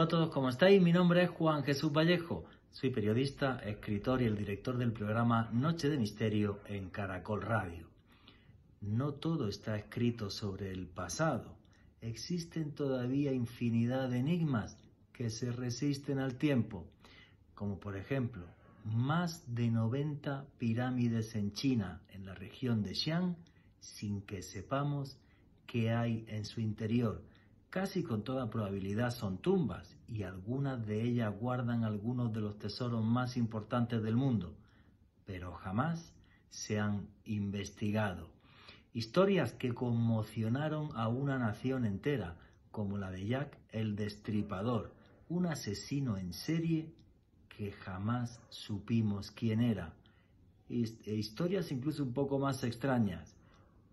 Hola a todos, ¿cómo estáis? Mi nombre es Juan Jesús Vallejo. Soy periodista, escritor y el director del programa Noche de Misterio en Caracol Radio. No todo está escrito sobre el pasado. Existen todavía infinidad de enigmas que se resisten al tiempo, como por ejemplo más de 90 pirámides en China, en la región de Xi'an, sin que sepamos qué hay en su interior Casi con toda probabilidad son tumbas y algunas de ellas guardan algunos de los tesoros más importantes del mundo, pero jamás se han investigado. Historias que conmocionaron a una nación entera, como la de Jack el Destripador, un asesino en serie que jamás supimos quién era. E historias incluso un poco más extrañas.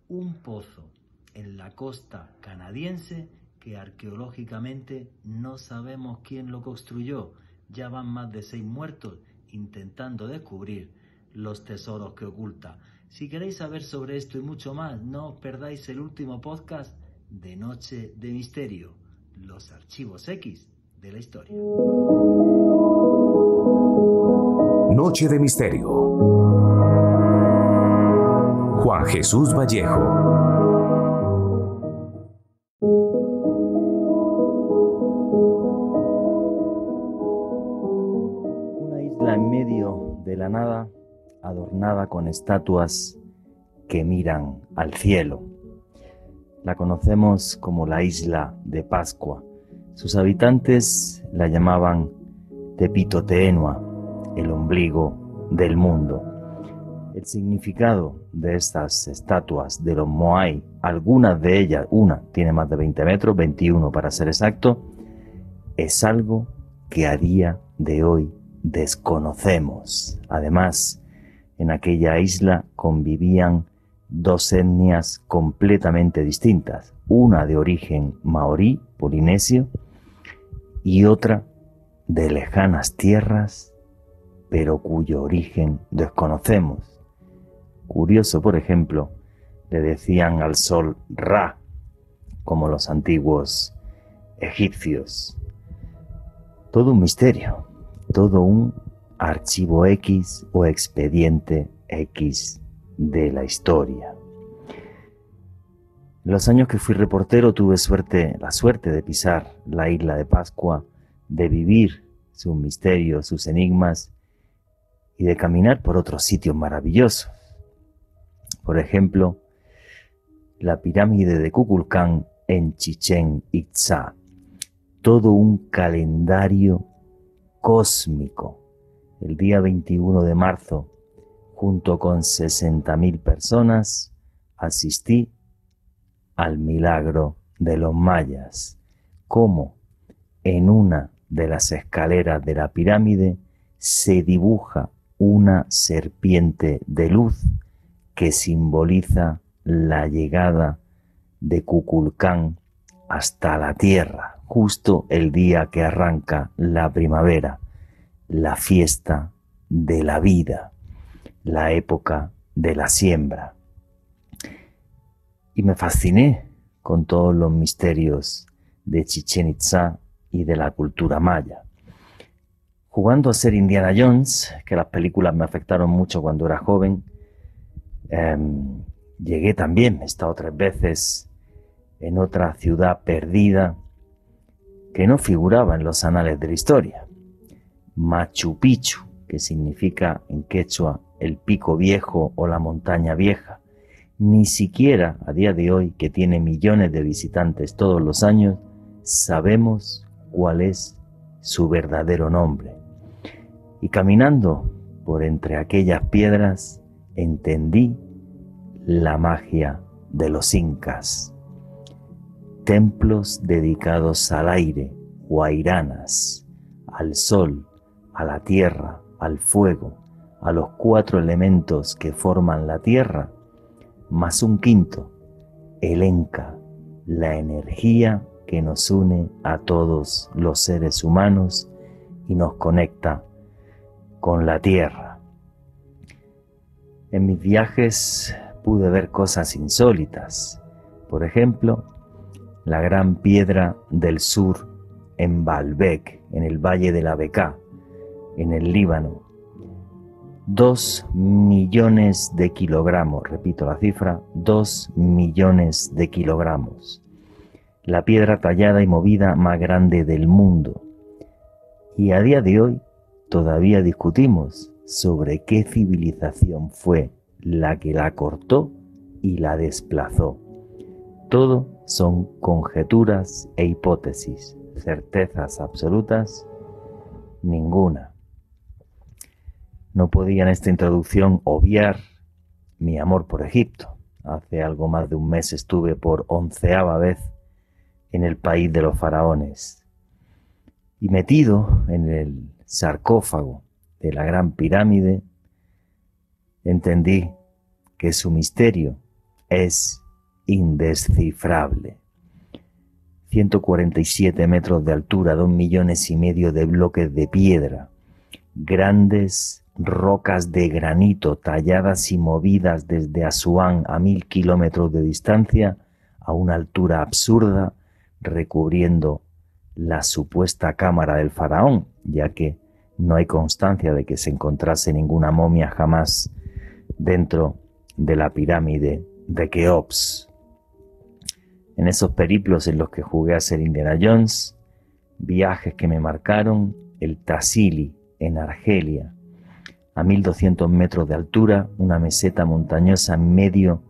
Un pozo en la costa canadiense que arqueológicamente no sabemos quién lo construyó. Ya van más de seis muertos intentando descubrir los tesoros que oculta. Si queréis saber sobre esto y mucho más, no os perdáis el último podcast de Noche de Misterio, los archivos X de la historia. Noche de Misterio. Juan Jesús Vallejo. Adornada con estatuas que miran al cielo. La conocemos como la isla de Pascua. Sus habitantes la llamaban Tepito Teenua, el ombligo del mundo. El significado de estas estatuas de los Moai, algunas de ellas, una tiene más de 20 metros, 21 para ser exacto, es algo que a día de hoy desconocemos. Además, en aquella isla convivían dos etnias completamente distintas, una de origen maorí, polinesio, y otra de lejanas tierras, pero cuyo origen desconocemos. Curioso, por ejemplo, le decían al sol Ra, como los antiguos egipcios. Todo un misterio todo un archivo X o expediente X de la historia. En los años que fui reportero tuve suerte, la suerte de pisar la isla de Pascua, de vivir sus misterios, sus enigmas y de caminar por otros sitios maravillosos. Por ejemplo, la pirámide de Kukulcán en Chichen Itza. Todo un calendario cósmico. El día 21 de marzo, junto con 60.000 personas, asistí al milagro de los mayas, como en una de las escaleras de la pirámide se dibuja una serpiente de luz que simboliza la llegada de Cuculcán hasta la tierra justo el día que arranca la primavera, la fiesta de la vida, la época de la siembra. Y me fasciné con todos los misterios de Chichen Itza y de la cultura maya. Jugando a ser Indiana Jones, que las películas me afectaron mucho cuando era joven, em, llegué también, he estado tres veces en otra ciudad perdida, que no figuraba en los anales de la historia. Machu Picchu, que significa en quechua el pico viejo o la montaña vieja, ni siquiera a día de hoy, que tiene millones de visitantes todos los años, sabemos cuál es su verdadero nombre. Y caminando por entre aquellas piedras, entendí la magia de los incas templos dedicados al aire, guairanas, al sol, a la tierra, al fuego, a los cuatro elementos que forman la tierra, más un quinto, el Enca, la energía que nos une a todos los seres humanos y nos conecta con la tierra. En mis viajes pude ver cosas insólitas. Por ejemplo, la gran piedra del sur en Baalbek, en el valle de la Beká, en el Líbano. Dos millones de kilogramos, repito la cifra, dos millones de kilogramos. La piedra tallada y movida más grande del mundo. Y a día de hoy todavía discutimos sobre qué civilización fue la que la cortó y la desplazó. Todo son conjeturas e hipótesis, certezas absolutas, ninguna. No podía en esta introducción obviar mi amor por Egipto. Hace algo más de un mes estuve por onceava vez en el país de los faraones y metido en el sarcófago de la gran pirámide, entendí que su misterio es indescifrable. 147 metros de altura, dos millones y medio de bloques de piedra, grandes rocas de granito talladas y movidas desde Asuán a mil kilómetros de distancia a una altura absurda, recubriendo la supuesta cámara del faraón, ya que no hay constancia de que se encontrase ninguna momia jamás dentro de la pirámide de Keops. En esos periplos en los que jugué a ser Indiana Jones, viajes que me marcaron, el Tassili en Argelia, a 1200 metros de altura, una meseta montañosa en medio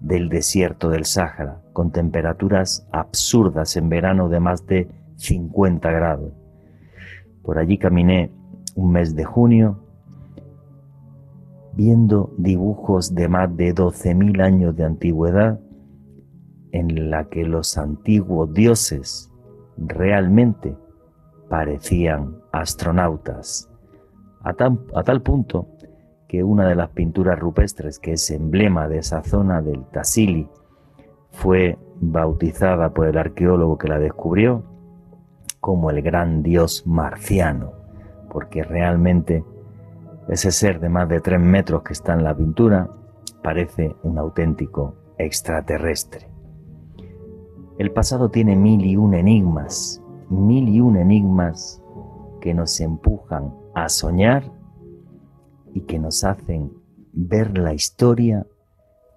del desierto del Sáhara, con temperaturas absurdas en verano de más de 50 grados. Por allí caminé un mes de junio, viendo dibujos de más de 12.000 años de antigüedad en la que los antiguos dioses realmente parecían astronautas, a, tal punto que una de las pinturas rupestres que es emblema de esa zona del Tassili fue bautizada por el arqueólogo que la descubrió como el gran dios marciano, porque realmente ese ser de más de tres metros que está en la pintura parece un auténtico extraterrestre. El pasado tiene mil y un enigmas, mil y un enigmas que nos empujan a soñar y que nos hacen ver la historia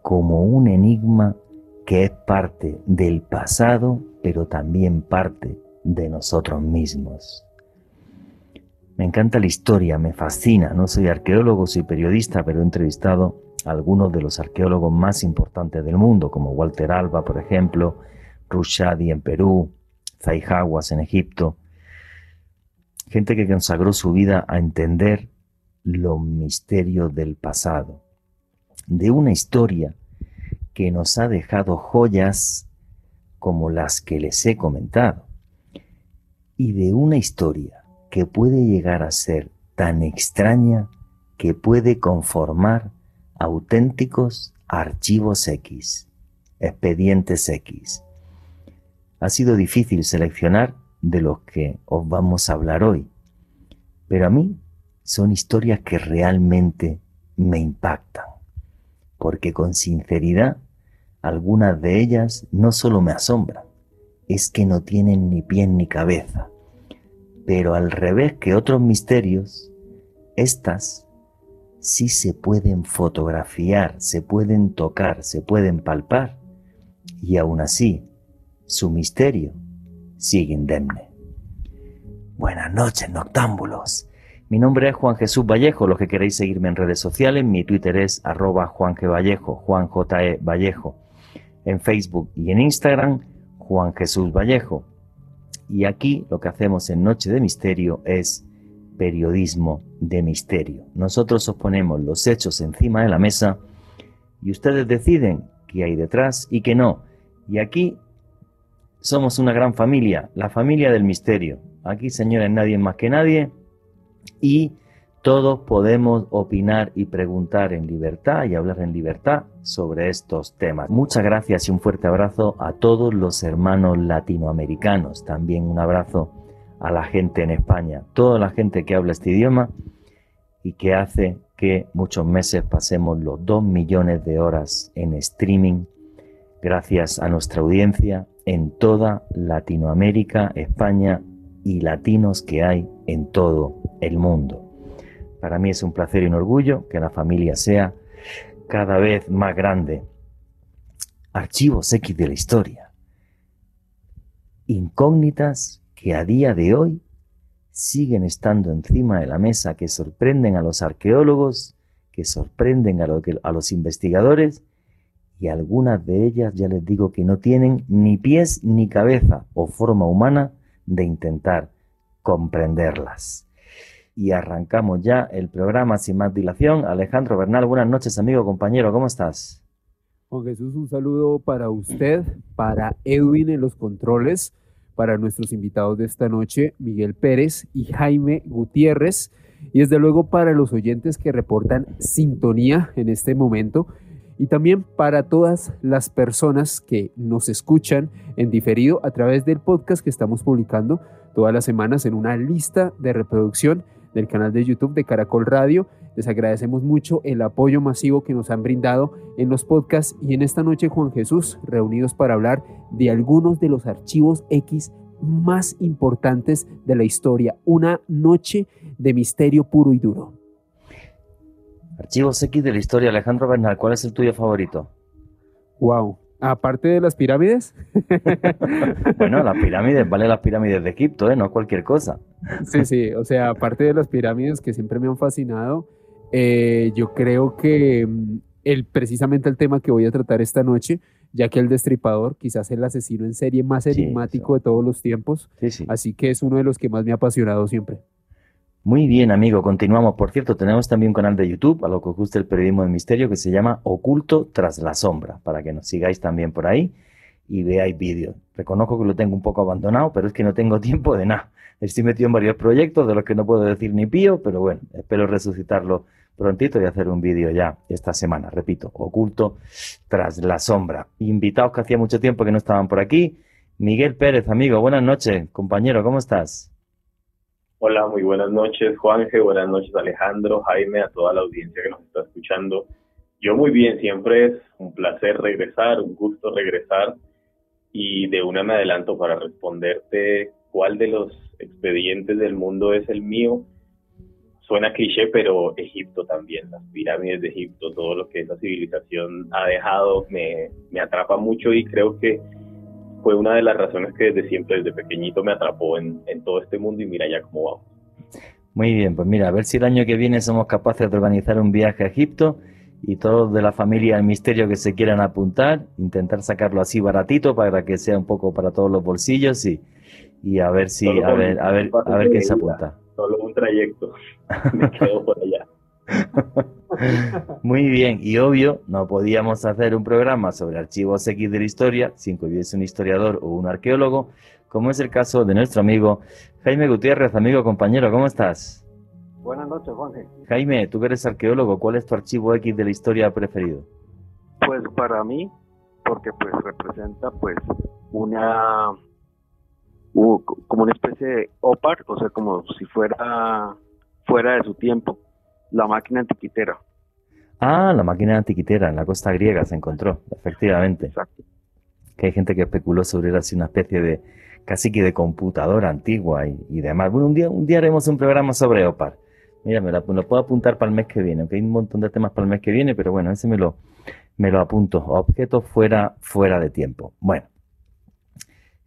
como un enigma que es parte del pasado, pero también parte de nosotros mismos. Me encanta la historia, me fascina. No soy arqueólogo, soy periodista, pero he entrevistado a algunos de los arqueólogos más importantes del mundo, como Walter Alba, por ejemplo, Rushadi en Perú, Zaijawas en Egipto, gente que consagró su vida a entender los misterios del pasado, de una historia que nos ha dejado joyas como las que les he comentado, y de una historia que puede llegar a ser tan extraña que puede conformar auténticos archivos X, expedientes X, ha sido difícil seleccionar de los que os vamos a hablar hoy, pero a mí son historias que realmente me impactan, porque con sinceridad algunas de ellas no solo me asombran, es que no tienen ni pie ni cabeza, pero al revés que otros misterios, estas sí se pueden fotografiar, se pueden tocar, se pueden palpar, y aún así su misterio sigue indemne. Buenas noches, noctámbulos. Mi nombre es Juan Jesús Vallejo. Los que queréis seguirme en redes sociales, mi Twitter es arroba Juan G. Vallejo, Juan J. E. Vallejo. En Facebook y en Instagram, Juan Jesús Vallejo. Y aquí lo que hacemos en Noche de Misterio es periodismo de misterio. Nosotros os ponemos los hechos encima de la mesa y ustedes deciden qué hay detrás y qué no. Y aquí somos una gran familia, la familia del misterio. Aquí, señores, nadie más que nadie. Y todos podemos opinar y preguntar en libertad y hablar en libertad sobre estos temas. Muchas gracias y un fuerte abrazo a todos los hermanos latinoamericanos. También un abrazo a la gente en España, toda la gente que habla este idioma y que hace que muchos meses pasemos los dos millones de horas en streaming gracias a nuestra audiencia en toda Latinoamérica, España y latinos que hay en todo el mundo. Para mí es un placer y un orgullo que la familia sea cada vez más grande. Archivos X de la historia. Incógnitas que a día de hoy siguen estando encima de la mesa, que sorprenden a los arqueólogos, que sorprenden a, a los investigadores y algunas de ellas ya les digo que no tienen ni pies ni cabeza o forma humana de intentar comprenderlas. Y arrancamos ya el programa sin más dilación. Alejandro Bernal, buenas noches amigo, compañero, ¿cómo estás? Juan Jesús, un saludo para usted, para Edwin en los controles, para nuestros invitados de esta noche, Miguel Pérez y Jaime Gutiérrez, y desde luego para los oyentes que reportan sintonía en este momento y también para todas las personas que nos escuchan en diferido a través del podcast que estamos publicando todas las semanas en una lista de reproducción del canal de YouTube de Caracol Radio. Les agradecemos mucho el apoyo masivo que nos han brindado en los podcasts y en esta noche Juan Jesús reunidos para hablar de algunos de los archivos X más importantes de la historia. Una noche de misterio puro y duro. Archivos X de la historia, Alejandro Bernal, ¿cuál es el tuyo favorito? Wow. Aparte de las pirámides. bueno, las pirámides, vale las pirámides de Egipto, ¿eh? no cualquier cosa. sí, sí, o sea, aparte de las pirámides que siempre me han fascinado, eh, yo creo que mm, el, precisamente el tema que voy a tratar esta noche, ya que el destripador quizás el asesino en serie más enigmático de todos los tiempos, así que es uno de los que más me ha apasionado siempre. Muy bien, amigo, continuamos. Por cierto, tenemos también un canal de YouTube, a lo que os guste el periodismo de misterio, que se llama Oculto tras la sombra, para que nos sigáis también por ahí y veáis vídeos. Reconozco que lo tengo un poco abandonado, pero es que no tengo tiempo de nada. Estoy metido en varios proyectos de los que no puedo decir ni pío, pero bueno, espero resucitarlo prontito y hacer un vídeo ya esta semana, repito, Oculto tras la sombra. Invitados que hacía mucho tiempo que no estaban por aquí. Miguel Pérez, amigo, buenas noches, compañero, ¿cómo estás? Hola, muy buenas noches, Juanje, buenas noches, Alejandro, Jaime, a toda la audiencia que nos está escuchando. Yo muy bien, siempre es un placer regresar, un gusto regresar y de una me adelanto para responderte cuál de los expedientes del mundo es el mío. Suena cliché, pero Egipto también, las pirámides de Egipto, todo lo que esa civilización ha dejado me, me atrapa mucho y creo que fue una de las razones que desde siempre, desde pequeñito, me atrapó en, todo este mundo y mira ya cómo vamos. Muy bien, pues mira, a ver si el año que viene somos capaces de organizar un viaje a Egipto y todos de la familia del misterio que se quieran apuntar, intentar sacarlo así baratito para que sea un poco para todos los bolsillos y, y a ver si, a ver, a ver, a ver, qué se apunta. Solo un trayecto, me quedo por allá. Muy bien, y obvio, no podíamos hacer un programa sobre archivos X de la historia sin que hubiese un historiador o un arqueólogo, como es el caso de nuestro amigo Jaime Gutiérrez, amigo compañero, ¿cómo estás? Buenas noches, Juanje. Jaime, tú que eres arqueólogo, ¿cuál es tu archivo X de la historia preferido? Pues para mí, porque pues representa pues una como una especie de OPAR, o sea, como si fuera fuera de su tiempo la máquina antiquitera. Ah, la máquina antiquitera en la costa griega se encontró, efectivamente. Exacto. Que hay gente que especuló sobre era así una especie de casi que de computadora antigua y, demás. Bueno, un día, un día haremos un programa sobre OPAR. Mira, me lo, puedo apuntar para el mes que viene, aunque hay un montón de temas para el mes que viene, pero bueno, ese me lo, me lo apunto. Objetos fuera, fuera de tiempo. Bueno,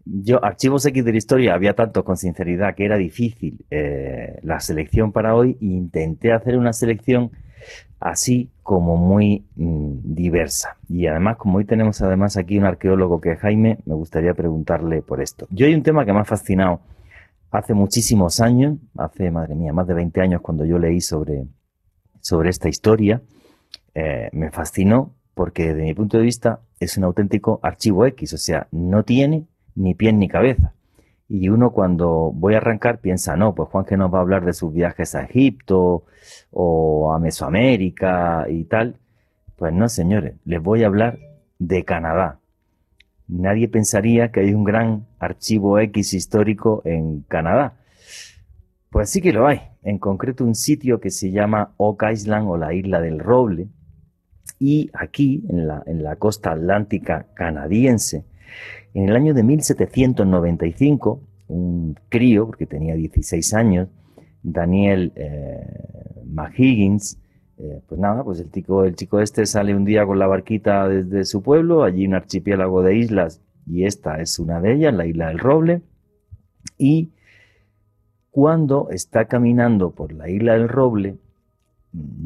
yo, archivos X de la historia, había tanto con sinceridad que era difícil eh, la selección para hoy e intenté hacer una selección así como muy mm, diversa. Y además, como hoy tenemos además aquí un arqueólogo que es Jaime, me gustaría preguntarle por esto. Yo hay un tema que me ha fascinado hace muchísimos años, hace, madre mía, más de 20 años cuando yo leí sobre, sobre esta historia, eh, me fascinó porque desde mi punto de vista es un auténtico archivo X, o sea, no tiene ni pie ni cabeza. Y uno cuando voy a arrancar piensa, no, pues Juan que nos va a hablar de sus viajes a Egipto o a Mesoamérica y tal. Pues no, señores, les voy a hablar de Canadá. Nadie pensaría que hay un gran archivo X histórico en Canadá. Pues sí que lo hay. En concreto un sitio que se llama Oak Island o la isla del roble. Y aquí, en la, en la costa atlántica canadiense, en el año de 1795, un crío, porque tenía 16 años, Daniel eh, McHiggins, eh, pues nada, pues el chico, el chico este sale un día con la barquita desde su pueblo, allí un archipiélago de islas, y esta es una de ellas, la isla del Roble, y cuando está caminando por la isla del Roble,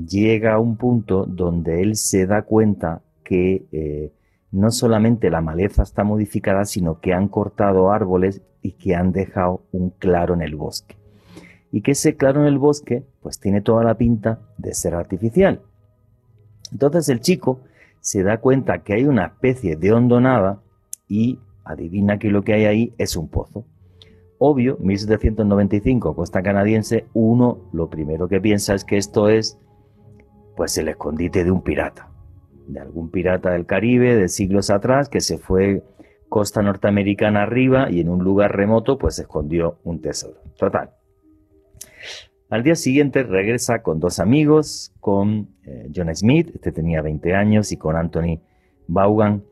llega a un punto donde él se da cuenta que eh, no solamente la maleza está modificada, sino que han cortado árboles y que han dejado un claro en el bosque. Y que ese claro en el bosque, pues tiene toda la pinta de ser artificial. Entonces el chico se da cuenta que hay una especie de hondonada y adivina que lo que hay ahí es un pozo. Obvio, 1795, costa canadiense, uno lo primero que piensa es que esto es pues el escondite de un pirata, de algún pirata del Caribe de siglos atrás que se fue costa norteamericana arriba y en un lugar remoto pues escondió un tesoro. Total. Al día siguiente regresa con dos amigos, con eh, John Smith, este tenía 20 años, y con Anthony Vaughan.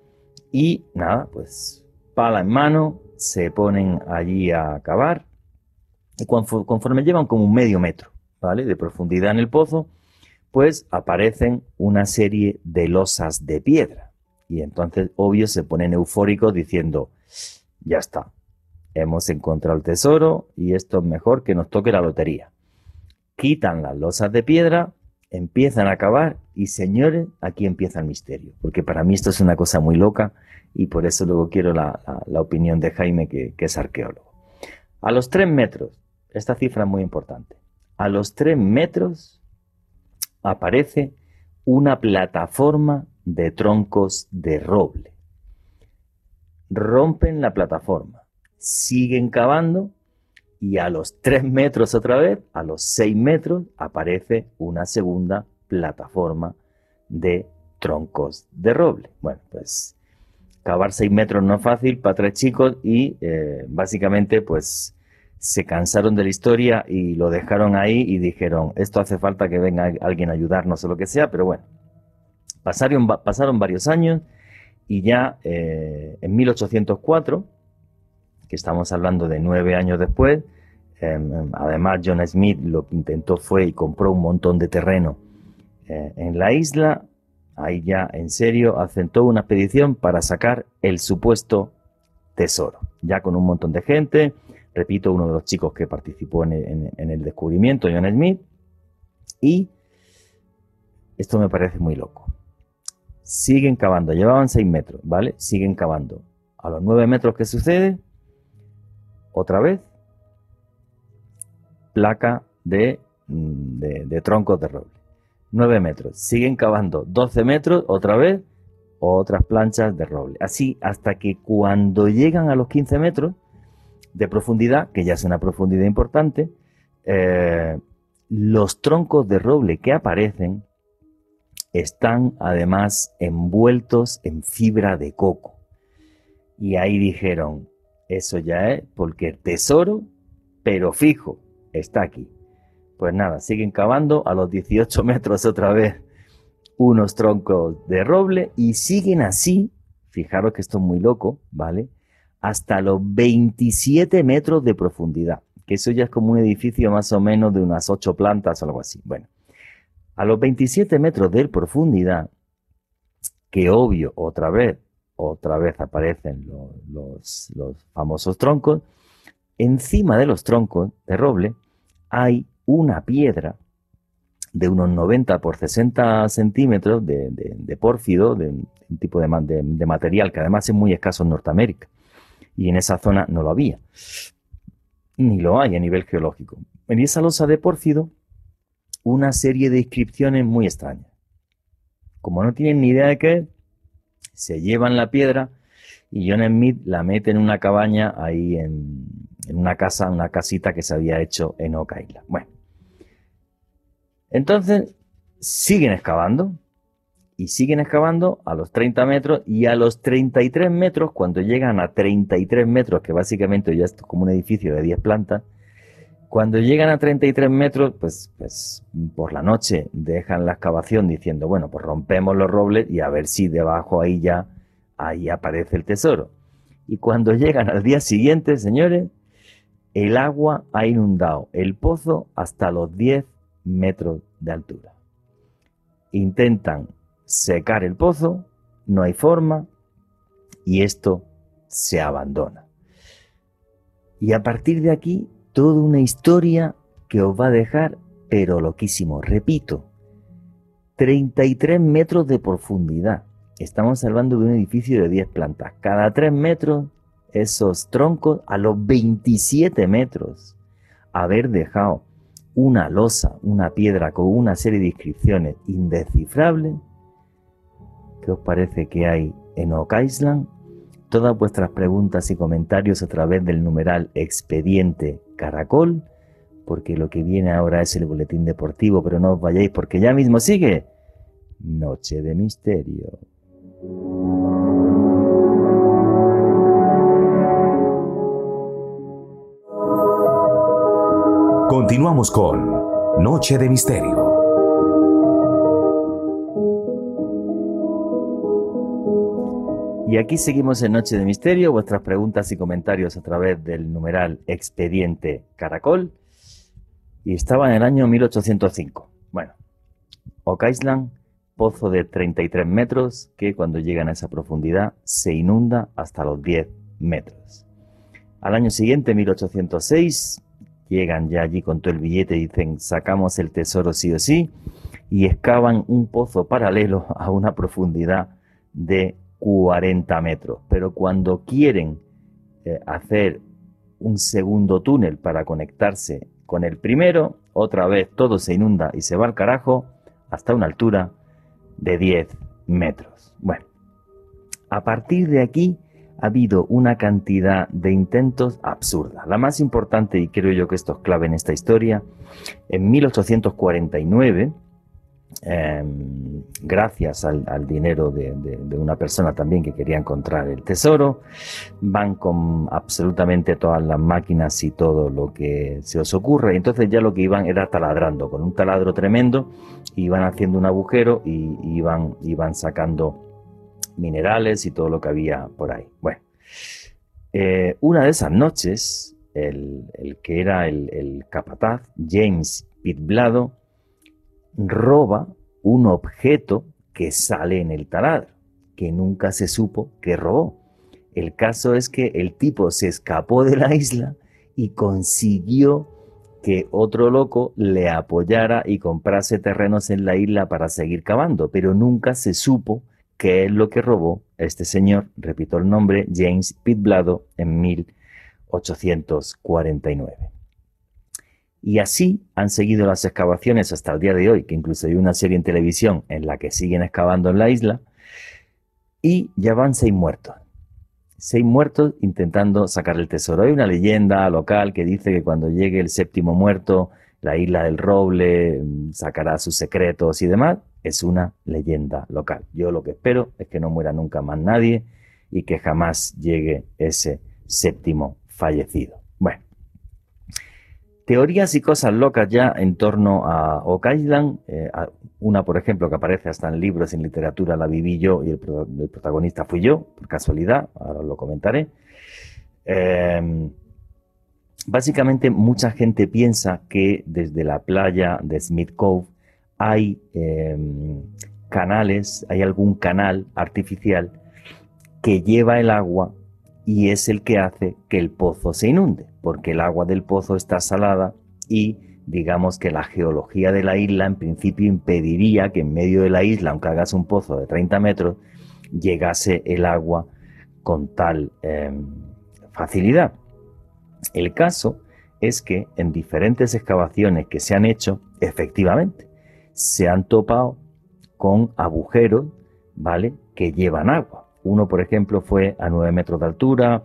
Y nada, pues pala en mano, se ponen allí a cavar. Y conforme llevan como un medio metro, ¿vale? De profundidad en el pozo, pues aparecen una serie de losas de piedra. Y entonces, obvio, se ponen eufóricos diciendo, ya está, hemos encontrado el tesoro y esto es mejor que nos toque la lotería. Quitan las losas de piedra, empiezan a cavar y señores, aquí empieza el misterio. Porque para mí esto es una cosa muy loca y por eso luego quiero la, opinión de Jaime, que, que es arqueólogo. A los tres metros, esta cifra es muy importante, a los tres metros aparece una plataforma de troncos de roble. Rompen la plataforma, siguen cavando y a los 3 metros otra vez, a los 6 metros, aparece una segunda plataforma de troncos de roble. Bueno, pues cavar 6 metros no es fácil para tres chicos y eh, básicamente pues se cansaron de la historia y lo dejaron ahí y dijeron, esto hace falta que venga alguien a ayudarnos o lo que sea, pero bueno, pasaron, varios años y ya eh, en 1804, que estamos hablando de nueve años después, em, em, además John Smith lo que intentó fue y compró un montón de terreno eh, en la isla, ahí ya en serio hacen toda una expedición para sacar el supuesto tesoro, ya con un montón de gente, repito, uno de los chicos que participó en el, descubrimiento, John Smith, y esto me parece muy loco. Siguen cavando, llevaban 6 metros, ¿vale? Siguen cavando. A los 9 metros, ¿qué sucede? Otra vez, placa de, mm, de troncos de roble. 9 metros. Siguen cavando 12 metros, otra vez, otras planchas de roble. Así hasta que cuando llegan a los 15 metros, de profundidad, que ya es una profundidad importante, eh, los troncos de roble que aparecen están además envueltos en fibra de coco. Y ahí dijeron, eso ya es porque el tesoro, pero fijo, está aquí. Pues nada, siguen cavando a los 18 metros otra vez unos troncos de roble y siguen así, fijaros que esto es muy loco, ¿vale? Hasta los 27 metros de profundidad, que eso ya es como un edificio más o menos de unas 8 plantas o algo así. Bueno, a los 27 metros de profundidad, que obvio, otra vez, otra vez aparecen los, famosos troncos, encima de los troncos de roble hay una piedra de unos 90 por 60 centímetros de, de, pórfido, de un tipo de, de, material que además es muy escaso en Norteamérica y en esa zona no lo había, ni lo hay a nivel geológico. En esa losa de pórfido, una serie de inscripciones muy extrañas. Como no tienen ni idea de qué se llevan la piedra y John Smith la mete en una cabaña ahí en, en una casa, una casita que se había hecho en Oca Isla. Bueno, entonces siguen excavando, y siguen excavando a los 30 metros y a los 33 metros, cuando llegan a 33 metros, que básicamente ya es como un edificio de 10 plantas, cuando llegan a 33 metros, pues, pues por la noche dejan la excavación diciendo, bueno, pues rompemos los robles y a ver si debajo ahí ya, ahí aparece el tesoro. Y cuando llegan al día siguiente, señores, el agua ha inundado el pozo hasta los 10 metros de altura. Intentan secar el pozo, no hay forma y esto se abandona. Y a partir de aquí, toda una historia que os va a dejar, pero loquísimo. Repito, 33 metros de profundidad. Estamos hablando de un edificio de 10 plantas. Cada 3 metros, esos troncos a los 27 metros. Haber dejado una losa, una piedra con una serie de inscripciones indescifrables. ¿Qué os parece que hay en Oak Island? Todas vuestras preguntas y comentarios a través del numeral expediente caracol, porque lo que viene ahora es el boletín deportivo, pero no os vayáis porque ya mismo sigue Noche de Misterio. Continuamos con Noche de Misterio. Y aquí seguimos en Noche de Misterio, vuestras preguntas y comentarios a través del numeral expediente Caracol. Y estaba en el año 1805. Bueno, Oak Island pozo de 33 metros que cuando llegan a esa profundidad se inunda hasta los 10 metros. Al año siguiente, 1806, llegan ya allí con todo el billete y dicen sacamos el tesoro sí o sí y excavan un pozo paralelo a una profundidad de 40 metros. Pero cuando quieren eh, hacer un segundo túnel para conectarse con el primero, otra vez todo se inunda y se va al carajo hasta una altura de 10 metros. Bueno, a partir de aquí ha habido una cantidad de intentos absurda. La más importante, y creo yo que esto es clave en esta historia, en 1849, em, gracias al, dinero de, una persona también que quería encontrar el tesoro, van con absolutamente todas las máquinas y todo lo que se os ocurre. Entonces ya lo que iban era taladrando, con un taladro tremendo, iban haciendo un agujero y iban, iban sacando minerales y todo lo que había por ahí. Bueno, eh, una de esas noches, el, que era el, capataz, James Pitblado, roba un objeto que sale en el taladro, que nunca se supo que robó. El caso es que el tipo se escapó de la isla y consiguió que otro loco le apoyara y comprase terrenos en la isla para seguir cavando, pero nunca se supo qué es lo que robó este señor, repito el nombre, James Pitblado, en 1849. Y así han seguido las excavaciones hasta el día de hoy, que incluso hay una serie en televisión en la que siguen excavando en la isla, y ya van seis muertos seis muertos intentando sacar el tesoro. Hay una leyenda local que dice que cuando llegue el séptimo muerto, la isla del roble mm, sacará sus secretos y demás. Es una leyenda local. Yo lo que espero es que no muera nunca más nadie y que jamás llegue ese séptimo fallecido. Bueno, teorías y cosas locas ya en torno a Oak Island. Eh, una, por ejemplo, que aparece hasta en libros, en literatura, la viví yo y el, protagonista fui yo, por casualidad, ahora lo comentaré. Em, básicamente, mucha gente piensa que desde la playa de Smith Cove hay em, canales, hay algún canal artificial que lleva el agua y es el que hace que el pozo se inunde, porque el agua del pozo está salada y digamos que la geología de la isla en principio impediría que en medio de la isla, aunque hagas un pozo de 30 metros, llegase el agua con tal em, facilidad. El caso es que en diferentes excavaciones que se han hecho, efectivamente, se han topado con agujeros, ¿vale? Que llevan agua. Uno, por ejemplo, fue a 9 metros de altura,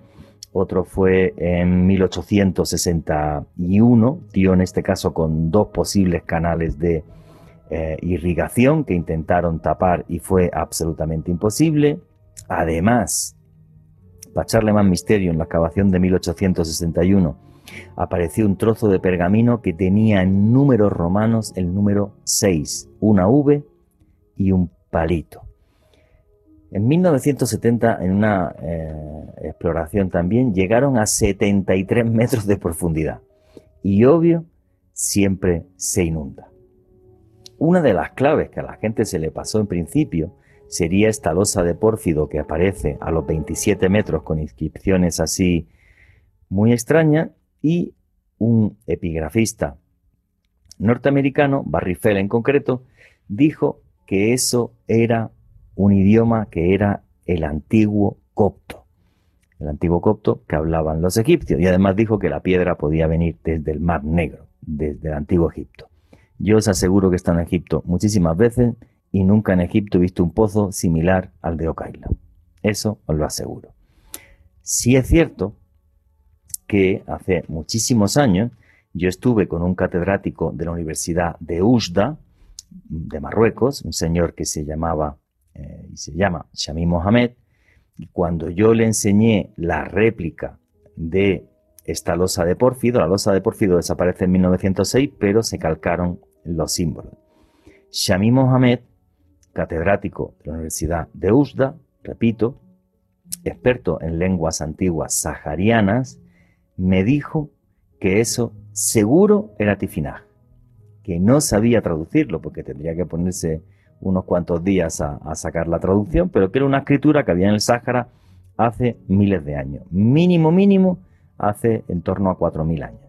otro fue en 1861, dio en este caso con dos posibles canales de eh, irrigación que intentaron tapar y fue absolutamente imposible. Además, para echarle más misterio, en la excavación de 1861 apareció un trozo de pergamino que tenía en números romanos el número 6, una V y un palito. En 1970, en una eh, exploración también, llegaron a 73 metros de profundidad. Y obvio, siempre se inunda. Una de las claves que a la gente se le pasó en principio sería esta losa de pórfido que aparece a los 27 metros con inscripciones así muy extrañas y un epigrafista norteamericano, Barry Fell en concreto, dijo que eso era un idioma que era el antiguo copto. El antiguo copto que hablaban los egipcios. Y además dijo que la piedra podía venir desde el Mar Negro, desde el antiguo Egipto. Yo os aseguro que he estado en Egipto muchísimas veces y nunca en Egipto he visto un pozo similar al de Oak Eso os lo aseguro. Sí es cierto que hace muchísimos años yo estuve con un catedrático de la Universidad de Usda, de Marruecos, un señor que se llamaba eh, y se llama Shami Mohamed, y cuando yo le enseñé la réplica de esta losa de pórfido, la losa de pórfido desaparece en 1906, pero se calcaron los símbolos. Shami Mohamed, catedrático de la Universidad de Usda, repito, experto en lenguas antiguas saharianas, me dijo que eso seguro era Tifinag, que no sabía traducirlo porque tendría que ponerse unos cuantos días a, sacar la traducción, pero que era una escritura que había en el Sáhara hace miles de años, mínimo, mínimo, hace en torno a 4.000 años.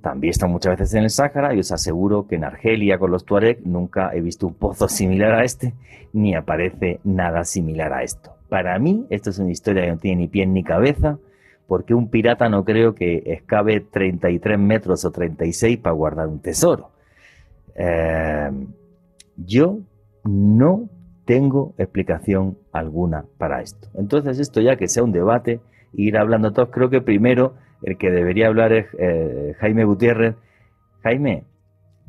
También está muchas veces en el Sáhara y os aseguro que en Argelia con los Tuareg nunca he visto un pozo similar a este, ni aparece nada similar a esto. Para mí, esto es una historia que no tiene ni pie ni cabeza, porque un pirata no creo que escabe 33 metros o 36 para guardar un tesoro. Eh, yo no tengo explicación alguna para esto. Entonces, esto ya que sea un debate, ir hablando todos, creo que primero el que debería hablar es eh, Jaime Gutiérrez. Jaime,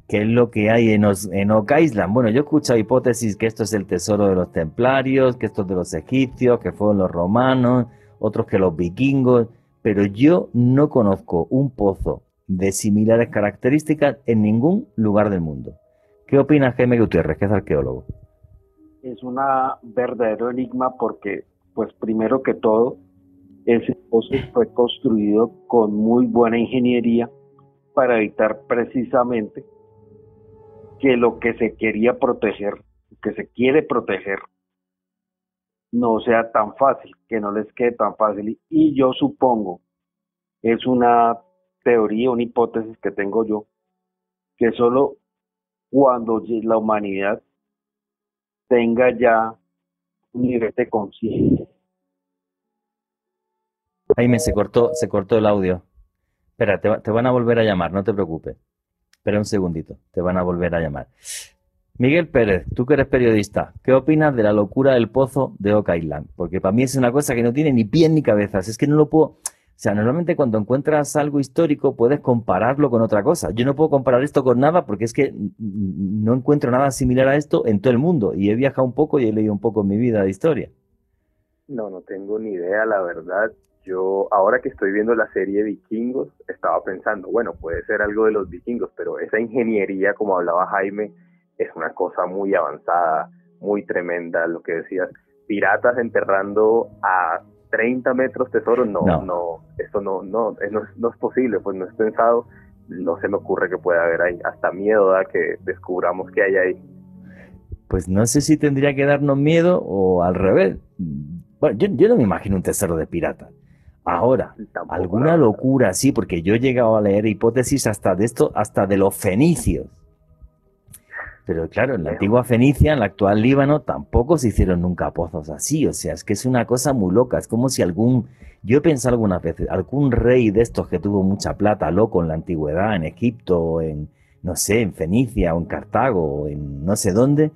¿qué es lo que hay en, Oak Island? Bueno, yo he escuchado hipótesis que esto es el tesoro de los templarios, que esto es de los egipcios, que fueron los romanos, otros que los vikingos, pero yo no conozco un pozo de similares características en ningún lugar del mundo. ¿Qué opina Jaime Gutiérrez, que es arqueólogo? Es un verdadero enigma porque, pues primero que todo, ese pozo fue construido con muy buena ingeniería para evitar precisamente que lo que se quería proteger, que se quiere proteger, no sea tan fácil, que no les quede tan fácil. Y yo supongo, es una teoría, una hipótesis que tengo yo, que solo cuando la humanidad tenga ya un nivel de conciencia. Jaime, se cortó, se cortó el audio. Espera, te, te, van a volver a llamar, no te preocupes. Espera un segundito, te van a volver a llamar. Miguel Pérez, tú que eres periodista, ¿qué opinas de la locura del pozo de Oak Island? Porque para mí es una cosa que no tiene ni pie ni cabezas. Es que no lo puedo. O sea, normalmente cuando encuentras algo histórico puedes compararlo con otra cosa. Yo no puedo comparar esto con nada porque es que no encuentro nada similar a esto en todo el mundo. Y he viajado un poco y he leído un poco en mi vida de historia. No, no tengo ni idea, la verdad. Yo, ahora que estoy viendo la serie Vikingos, estaba pensando, bueno, puede ser algo de los vikingos, pero esa ingeniería, como hablaba Jaime, es una cosa muy avanzada, muy tremenda, lo que decías, piratas enterrando a 30 metros tesoros, no, no, no esto no, no, no, no, es posible, pues no es pensado, no se me ocurre que pueda haber ahí, hasta miedo da que descubramos que hay ahí. Pues no sé si tendría que darnos miedo o al revés. Bueno, yo, yo no me imagino un tesoro de pirata. Ahora, alguna locura así, porque yo he llegado a leer hipótesis hasta de esto, hasta de los fenicios pero claro, en la antigua Fenicia, en la actual Líbano, tampoco se hicieron nunca pozos así. O sea, es que es una cosa muy loca. Es como si algún, yo he pensado algunas veces, algún rey de estos que tuvo mucha plata loco en la antigüedad, en Egipto, en, no sé, en Fenicia o en Cartago o en no sé dónde,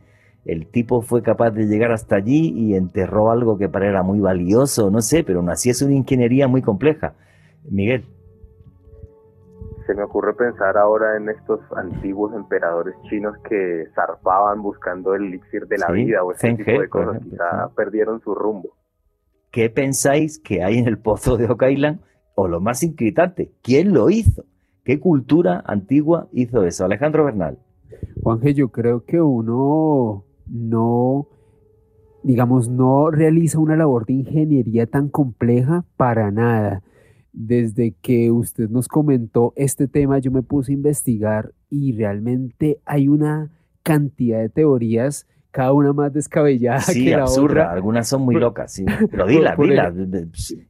el tipo fue capaz de llegar hasta allí y enterró algo que para era muy valioso, no sé, pero aún así es una ingeniería muy compleja. Miguel se me ocurre pensar ahora en estos antiguos emperadores chinos que zarpaban buscando el elixir de la vida o ese tipo de cosas, quizá perdieron su rumbo. ¿Qué pensáis que hay en el pozo de Oak O lo más inquietante, ¿quién lo hizo? ¿Qué cultura antigua hizo eso? Alejandro Bernal. Juanje, yo creo que uno no digamos, no realiza una labor de ingeniería tan compleja para nada. Desde que usted nos comentó este tema, yo me puse a investigar y realmente hay una cantidad de teorías, cada una más descabellada que la absurda. otra. Algunas son muy locas, sí. Pero dila, dila.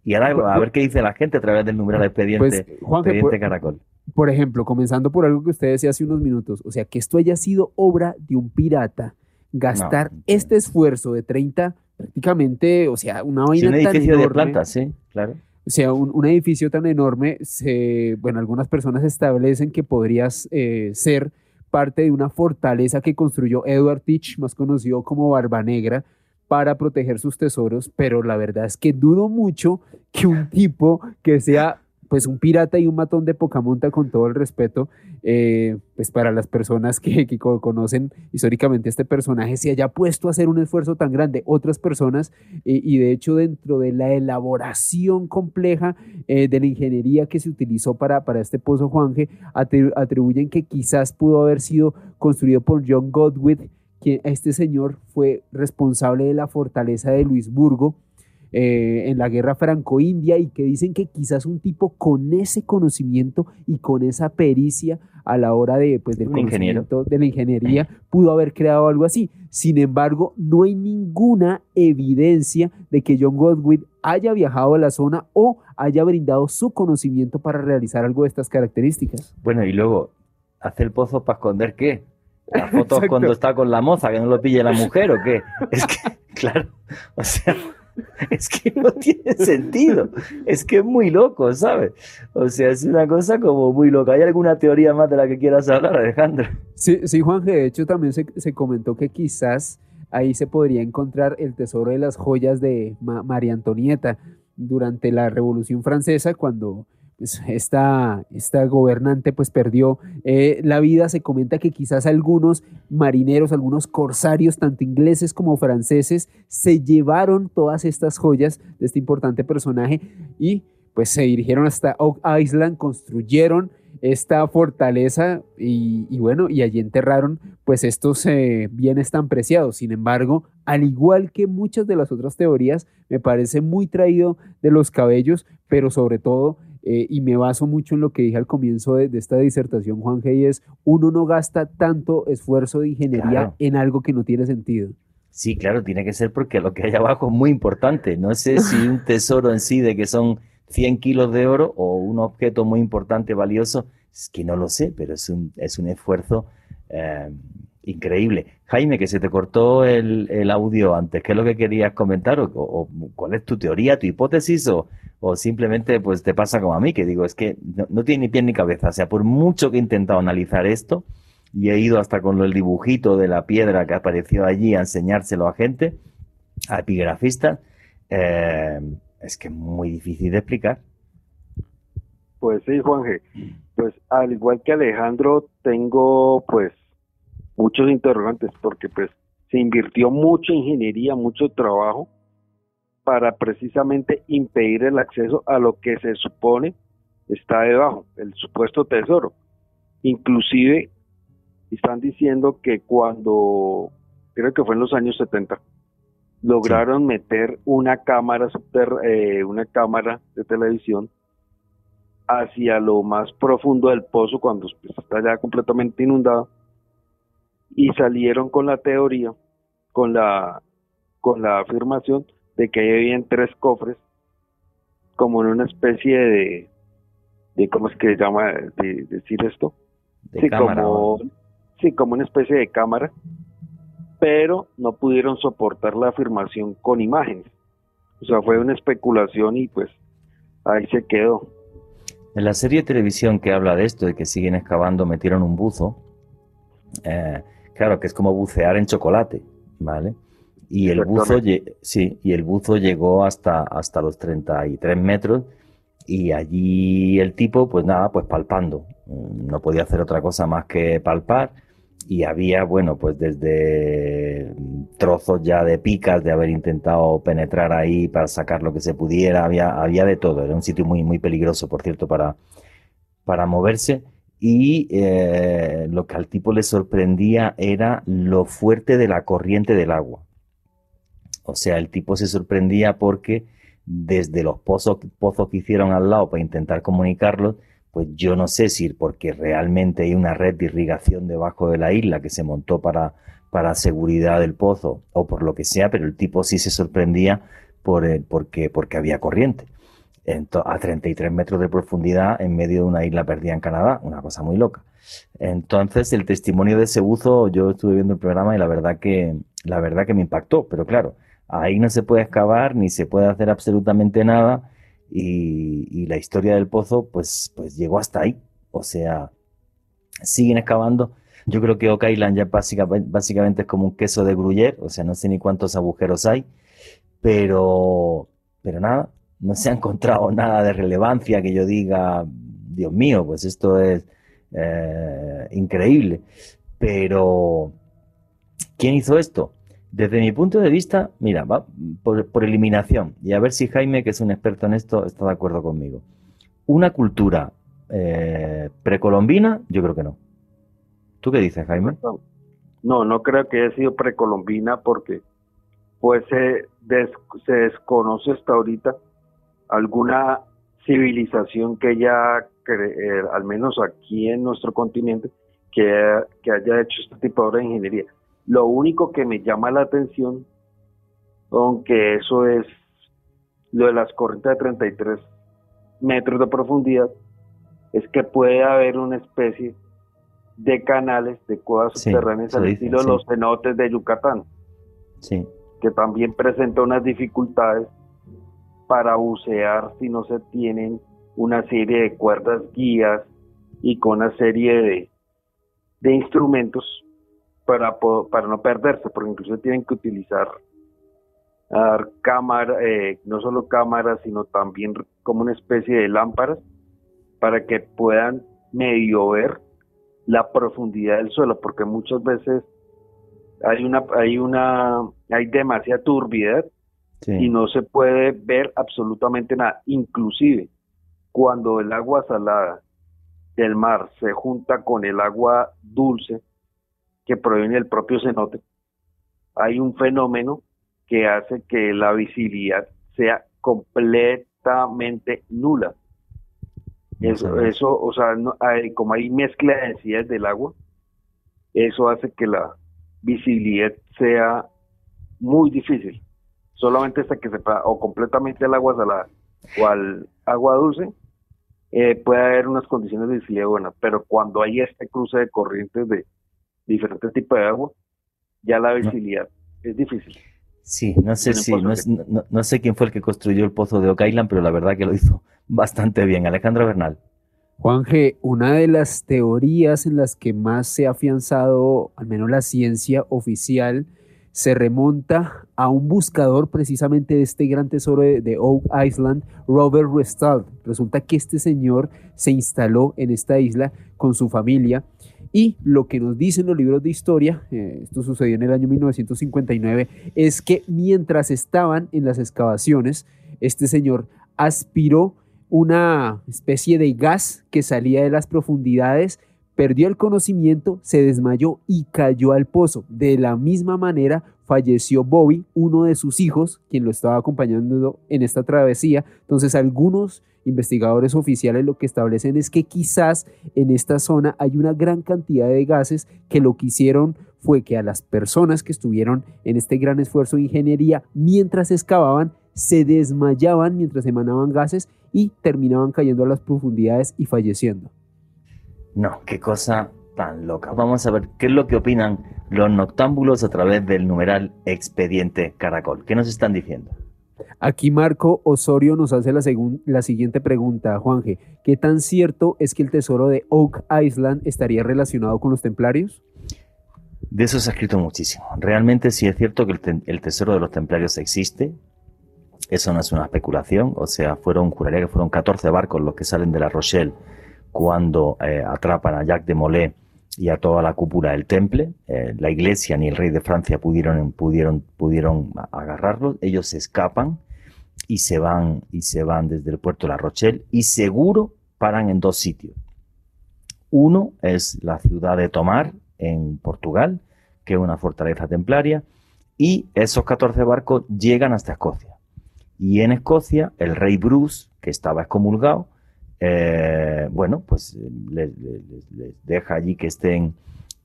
Y ahora a ver qué dice la gente a través del numeral expediente, Pues, Juanjo, expediente por- Caracol. Por ejemplo, comenzando por algo que usted decía hace unos minutos, o sea, que esto haya sido obra de un pirata, gastar No. este esfuerzo de 30, prácticamente, o sea, una Sí, vaina un tan edificio de plantas, sí, claro. O sea, un, un edificio tan enorme, se, bueno, algunas personas establecen que podría eh, ser parte de una fortaleza que construyó Edward Teach, más conocido como Barba Negra, para proteger sus tesoros, pero la verdad es que dudo mucho que un tipo que sea pues un pirata y un matón de poca monta con todo el respeto, eh, pues para las personas que, que co- conocen históricamente este personaje, se haya puesto a hacer un esfuerzo tan grande. Otras personas, eh, y de hecho dentro de la elaboración compleja eh, de la ingeniería que se utilizó para, para este pozo Juanje, atri- atribuyen que quizás pudo haber sido construido por John Godwin, quien este señor fue responsable de la fortaleza de Luisburgo, eh, en la guerra franco-india y que dicen que quizás un tipo con ese conocimiento y con esa pericia a la hora de, pues, del conocimiento de la ingeniería pudo haber creado algo así. Sin embargo, no hay ninguna evidencia de que John Godwin haya viajado a la zona o haya brindado su conocimiento para realizar algo de estas características. Bueno, y luego, ¿hace el pozo para esconder qué? ¿Las fotos Exacto. cuando está con la moza, que no lo pille la mujer o qué? Es que, claro, o sea, es que no tiene sentido. Es que es muy loco, ¿sabes? O sea, es una cosa como muy loca. ¿Hay alguna teoría más de la que quieras hablar, Alejandro? Sí, sí, Juanje, de hecho también se, se comentó que quizás ahí se podría encontrar el tesoro de las joyas de Ma- María Antonieta durante la Revolución Francesa, cuando esta, esta gobernante pues perdió eh, la vida. Se comenta que quizás algunos marineros, algunos corsarios, tanto ingleses como franceses, se llevaron todas estas joyas de este importante personaje y pues se dirigieron hasta Oak Island, construyeron esta fortaleza y, y bueno, y allí enterraron pues estos eh, bienes tan preciados. Sin embargo, al igual que muchas de las otras teorías, me parece muy traído de los cabellos, pero sobre todo, eh, y me baso mucho en lo que dije al comienzo de, de esta disertación, Juan G, y es, uno no gasta tanto esfuerzo de ingeniería Claro. en algo que no tiene sentido. Sí, claro, tiene que ser porque lo que hay abajo es muy importante. No sé si un tesoro en sí de que son 100 kilos de oro o un objeto muy importante, valioso, es que no lo sé, pero es un, es un esfuerzo eh, increíble. Jaime, que se te cortó el, el audio antes, ¿qué es lo que querías comentar? ¿O, o cuál es tu teoría, tu hipótesis? O, o simplemente pues te pasa como a mí, que digo, es que no, no tiene ni pie ni cabeza. O sea, por mucho que he intentado analizar esto, y he ido hasta con el dibujito de la piedra que apareció allí a enseñárselo a gente, a epigrafistas, eh, es que es muy difícil de explicar. Pues sí, Juanje. Pues al igual que Alejandro, tengo pues muchos interrogantes porque pues se invirtió mucha ingeniería, mucho trabajo para precisamente impedir el acceso a lo que se supone está debajo, el supuesto tesoro. Inclusive están diciendo que cuando, creo que fue en los años 70, lograron meter una cámara subter- eh, una cámara de televisión hacia lo más profundo del pozo cuando pues, está ya completamente inundado y salieron con la teoría, con la con la afirmación de que ahí habían tres cofres como en una especie de de cómo es que se llama de, decir esto De sí cámara. como sí como una especie de cámara pero no pudieron soportar la afirmación con imágenes o sea fue una especulación y pues ahí se quedó En la serie de televisión que habla de esto, de que siguen excavando, metieron un buzo. eh, claro, que es como bucear en chocolate, ¿vale? Y el buzo, sí, y el buzo llegó hasta, hasta los 33 metros y allí el tipo, pues nada, pues palpando. No podía hacer otra cosa más que palpar y había, bueno, pues desde trozos ya de picas de haber intentado penetrar ahí para sacar lo que se pudiera, había, había de todo. Era un sitio muy, muy peligroso, por cierto, para, para moverse. Y eh, lo que al tipo le sorprendía era lo fuerte de la corriente del agua. O sea, el tipo se sorprendía porque desde los pozos, pozos que hicieron al lado para intentar comunicarlos, pues yo no sé si porque realmente hay una red de irrigación debajo de la isla que se montó para, para seguridad del pozo o por lo que sea, pero el tipo sí se sorprendía por el, porque, porque había corriente. A 33 metros de profundidad en medio de una isla perdida en Canadá, una cosa muy loca. Entonces, el testimonio de ese buzo, yo estuve viendo el programa y la verdad que, la verdad que me impactó, pero claro, ahí no se puede excavar ni se puede hacer absolutamente nada y, la historia del pozo pues, pues llegó hasta ahí. O sea, siguen excavando. Yo creo que Oak Island ya básicamente, es como un queso de gruyer, o sea, no sé ni cuántos agujeros hay, pero, pero nada, no se ha encontrado nada de relevancia que yo diga, Dios mío, pues esto es eh, increíble. Pero, ¿quién hizo esto? Desde mi punto de vista, mira, va por, eliminación, y a ver si Jaime, que es un experto en esto, está de acuerdo conmigo. Una cultura eh, precolombina, yo creo que no. ¿Tú qué dices, Jaime? No, no creo que haya sido precolombina porque pues se, se desconoce hasta ahorita alguna civilización que ya, eh, al menos aquí en nuestro continente, que, que haya hecho este tipo de ingeniería. Lo único que me llama la atención, aunque eso es lo de las corrientes de 33 metros de profundidad, es que puede haber una especie de canales de cuevas subterráneas al estilo de los cenotes de Yucatán, sí. que también presenta unas dificultades para bucear si no se tienen una serie de cuerdas guías y con una serie de, de instrumentos para, para no perderse, porque incluso tienen que utilizar cámaras, eh, no solo cámaras, sino también como una especie de lámparas para que puedan medio ver la profundidad del suelo, porque muchas veces hay una, hay una, hay demasiada turbidez y no se puede ver absolutamente nada. Inclusive cuando el agua salada del mar se junta con el agua dulce, que proviene del propio cenote, hay un fenómeno que hace que la visibilidad sea completamente nula. Eso, eso o sea, como hay mezcla de densidades del agua, eso hace que la visibilidad sea muy difícil. Solamente hasta que se pueda, o completamente al agua salada o al agua dulce, eh, puede haber unas condiciones de visibilidad buenas. Pero cuando hay este cruce de corrientes de, diferentes tipos de agua, ya la visibilidad es difícil. Sí, no sé si, no, sé quién fue el que construyó el pozo de Oak Island, pero la verdad que lo hizo bastante bien. Alejandro Bernal. Juan G., una de las teorías en las que más se ha afianzado, al menos la ciencia oficial, se remonta a un buscador precisamente de este gran tesoro de, Oak Island, Robert Restall. Resulta que este señor se instaló en esta isla con su familia y lo que nos dicen los libros de historia, eh, esto sucedió en el año 1959, es que mientras estaban en las excavaciones, este señor aspiró una especie de gas que salía de las profundidades, perdió el conocimiento, se desmayó y cayó al pozo. De la misma manera falleció Bobby, uno de sus hijos, quien lo estaba acompañando en esta travesía. Entonces algunos investigadores oficiales lo que establecen es que quizás en esta zona hay una gran cantidad de gases que lo que hicieron fue que a las personas que estuvieron en este gran esfuerzo de ingeniería mientras excavaban se desmayaban mientras emanaban gases y terminaban cayendo a las profundidades y falleciendo. No, qué cosa tan loca. Vamos a ver qué es lo que opinan los noctámbulos a través del numeral expediente Caracol. ¿Qué nos están diciendo? Aquí Marco Osorio nos hace la, la siguiente pregunta, Juanje. ¿Qué tan cierto es que el tesoro de Oak Island estaría relacionado con los templarios? De eso se ha escrito muchísimo. Realmente sí es cierto que el, tesoro de los templarios existe. Eso no es una especulación. O sea, fueron, juraría que fueron 14 barcos los que salen de La Rochelle cuando eh, atrapan a Jacques de Molay y a toda la cúpula del temple. Eh, la iglesia ni el rey de Francia pudieron, agarrarlos. Ellos se escapan y se van y se van desde el puerto de La Rochelle y seguro paran en dos sitios. Uno es la ciudad de Tomar en Portugal, que es una fortaleza templaria, y esos 14 barcos llegan hasta Escocia. Y en Escocia, el rey Bruce, que estaba excomulgado, eh, bueno, pues les, deja allí que estén,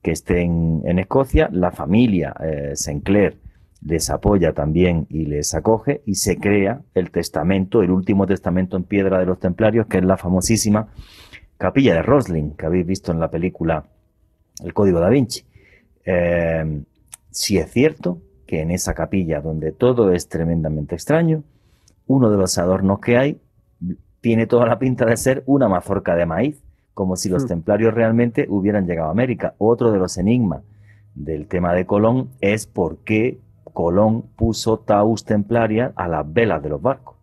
que estén en Escocia. La familia eh, Sinclair les apoya también y les acoge y se crea el testamento, el último testamento en piedra de los templarios, que es la famosísima capilla de Rosling, que habéis visto en la película El Código da Vinci. Eh, si es cierto que en esa capilla, donde todo es tremendamente extraño, uno de los adornos que hay tiene toda la pinta de ser una mazorca de maíz, como si los hmm. templarios realmente hubieran llegado a América. Otro de los enigmas del tema de Colón es por qué Colón puso taus templaria a las velas de los barcos,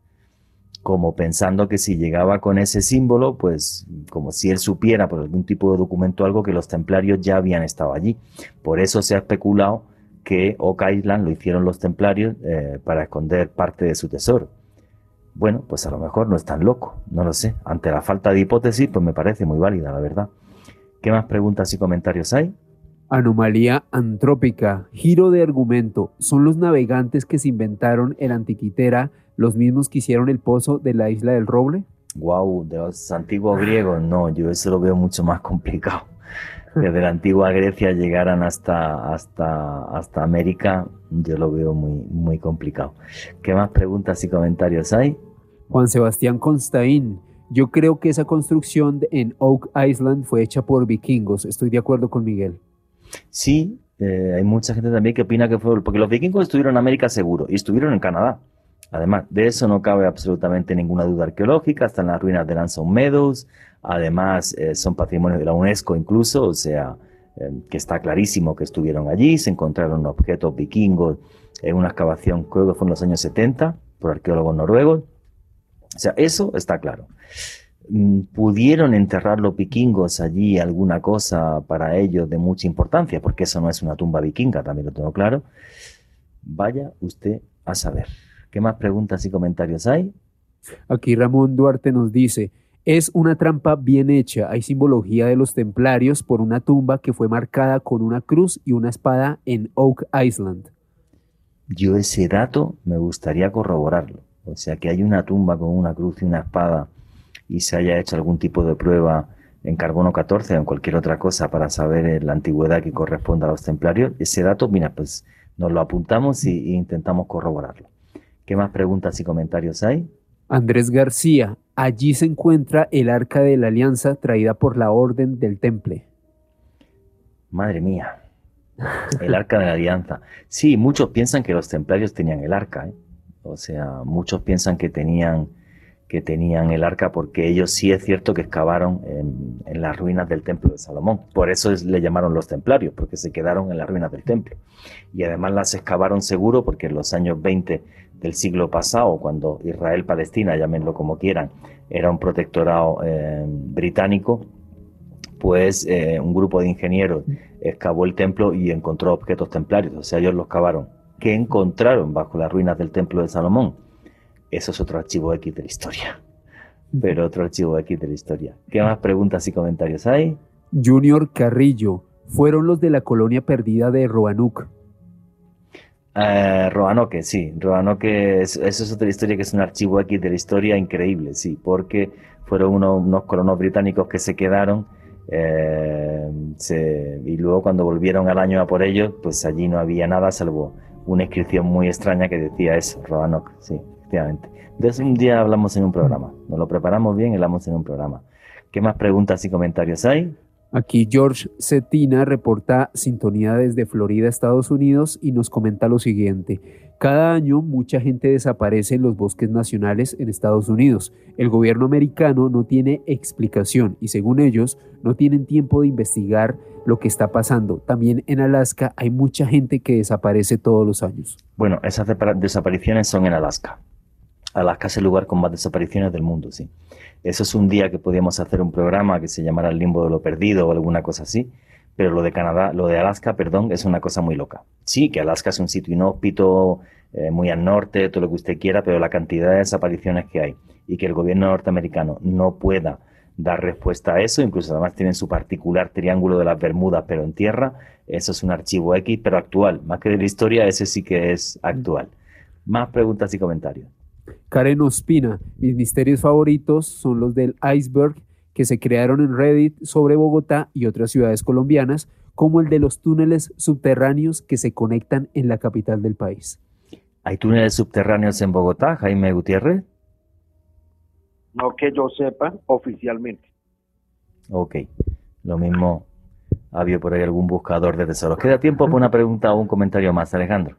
como pensando que si llegaba con ese símbolo, pues como si él supiera por algún tipo de documento algo que los templarios ya habían estado allí. Por eso se ha especulado que Oak Island lo hicieron los templarios eh, para esconder parte de su tesoro. Bueno, pues a lo mejor no es tan loco, no lo sé. Ante la falta de hipótesis, pues me parece muy válida, la verdad. ¿Qué más preguntas y comentarios hay? Anomalía antrópica, giro de argumento. ¿Son los navegantes que se inventaron el Antiquitera los mismos que hicieron el pozo de la isla del Roble? Wow, de los antiguos griegos, no, yo eso lo veo mucho más complicado desde la antigua Grecia llegaran hasta, hasta, hasta América, yo lo veo muy, muy complicado. ¿Qué más preguntas y comentarios hay? Juan Sebastián Constaín, yo creo que esa construcción en Oak Island fue hecha por vikingos, estoy de acuerdo con Miguel. Sí, eh, hay mucha gente también que opina que fue, porque los vikingos estuvieron en América seguro y estuvieron en Canadá. Además, de eso no cabe absolutamente ninguna duda arqueológica, están las ruinas de Lanson Meadows, Además, eh, son patrimonio de la UNESCO incluso, o sea, eh, que está clarísimo que estuvieron allí. Se encontraron objetos vikingos en una excavación, creo que fue en los años 70, por arqueólogos noruegos. O sea, eso está claro. Mm, ¿Pudieron enterrar los vikingos allí alguna cosa para ellos de mucha importancia? Porque eso no es una tumba vikinga, también lo tengo claro. Vaya usted a saber. ¿Qué más preguntas y comentarios hay? Aquí Ramón Duarte nos dice, es una trampa bien hecha. Hay simbología de los templarios por una tumba que fue marcada con una cruz y una espada en Oak Island. Yo ese dato me gustaría corroborarlo. O sea, que hay una tumba con una cruz y una espada y se haya hecho algún tipo de prueba en carbono 14 o en cualquier otra cosa para saber la antigüedad que corresponde a los templarios. Ese dato, mira, pues nos lo apuntamos y, y intentamos corroborarlo. ¿Qué más preguntas y comentarios hay? Andrés García, allí se encuentra el arca de la alianza traída por la Orden del Temple. Madre mía, el arca de la alianza. Sí, muchos piensan que los templarios tenían el arca, ¿eh? o sea, muchos piensan que tenían que tenían el arca porque ellos sí es cierto que excavaron en, en, las ruinas del templo de Salomón. Por eso le llamaron los templarios, porque se quedaron en las ruinas del templo. Y además las excavaron seguro porque en los años 20 del siglo pasado, cuando Israel-Palestina, llámenlo como quieran, era un protectorado eh, británico, pues eh, un grupo de ingenieros excavó el templo y encontró objetos templarios, o sea, ellos los cavaron. ¿Qué encontraron bajo las ruinas del templo de Salomón? Eso es otro archivo X de la historia. Pero otro archivo X de la historia. ¿Qué más preguntas y comentarios hay? Junior Carrillo, fueron los de la colonia perdida de Roanoke. Eh, Roanoke, sí, Roanoke, eso es otra historia que es un archivo X de la historia increíble, sí, porque fueron unos, colonos británicos que se quedaron eh, y luego cuando volvieron al año a por ellos, pues allí no había nada salvo una inscripción muy extraña que decía eso, Roanoke, sí, efectivamente. De un día hablamos en un programa, nos lo preparamos bien y hablamos en un programa. ¿Qué más preguntas y comentarios hay? Aquí George Cetina reporta sintonía desde Florida, Estados Unidos, y nos comenta lo siguiente. Cada año mucha gente desaparece en los bosques nacionales en Estados Unidos. El gobierno americano no tiene explicación y según ellos no tienen tiempo de investigar lo que está pasando. También en Alaska hay mucha gente que desaparece todos los años. Bueno, esas desapariciones son en Alaska. Alaska es el lugar con más desapariciones del mundo, sí. Eso es un día que podíamos hacer un programa que se llamara El limbo de lo perdido o alguna cosa así, pero lo de Canadá, lo de Alaska, perdón, es una cosa muy loca. Sí, que Alaska es un sitio inhóspito, eh, muy al norte, todo lo que usted quiera, pero la cantidad de desapariciones que hay y que el gobierno norteamericano no pueda dar respuesta a eso, incluso además tienen su particular triángulo de las Bermudas, pero en tierra, eso es un archivo X, pero actual. Más que de la historia, ese sí que es actual. Más preguntas y comentarios. Karen Ospina, mis misterios favoritos son los del iceberg que se crearon en Reddit sobre Bogotá y otras ciudades colombianas, como el de los túneles subterráneos que se conectan en la capital del país. ¿Hay túneles subterráneos en Bogotá, Jaime Gutiérrez? No que yo sepa oficialmente. Ok, lo mismo había por ahí algún buscador de tesoros. ¿Queda tiempo para una pregunta o un comentario más, Alejandro?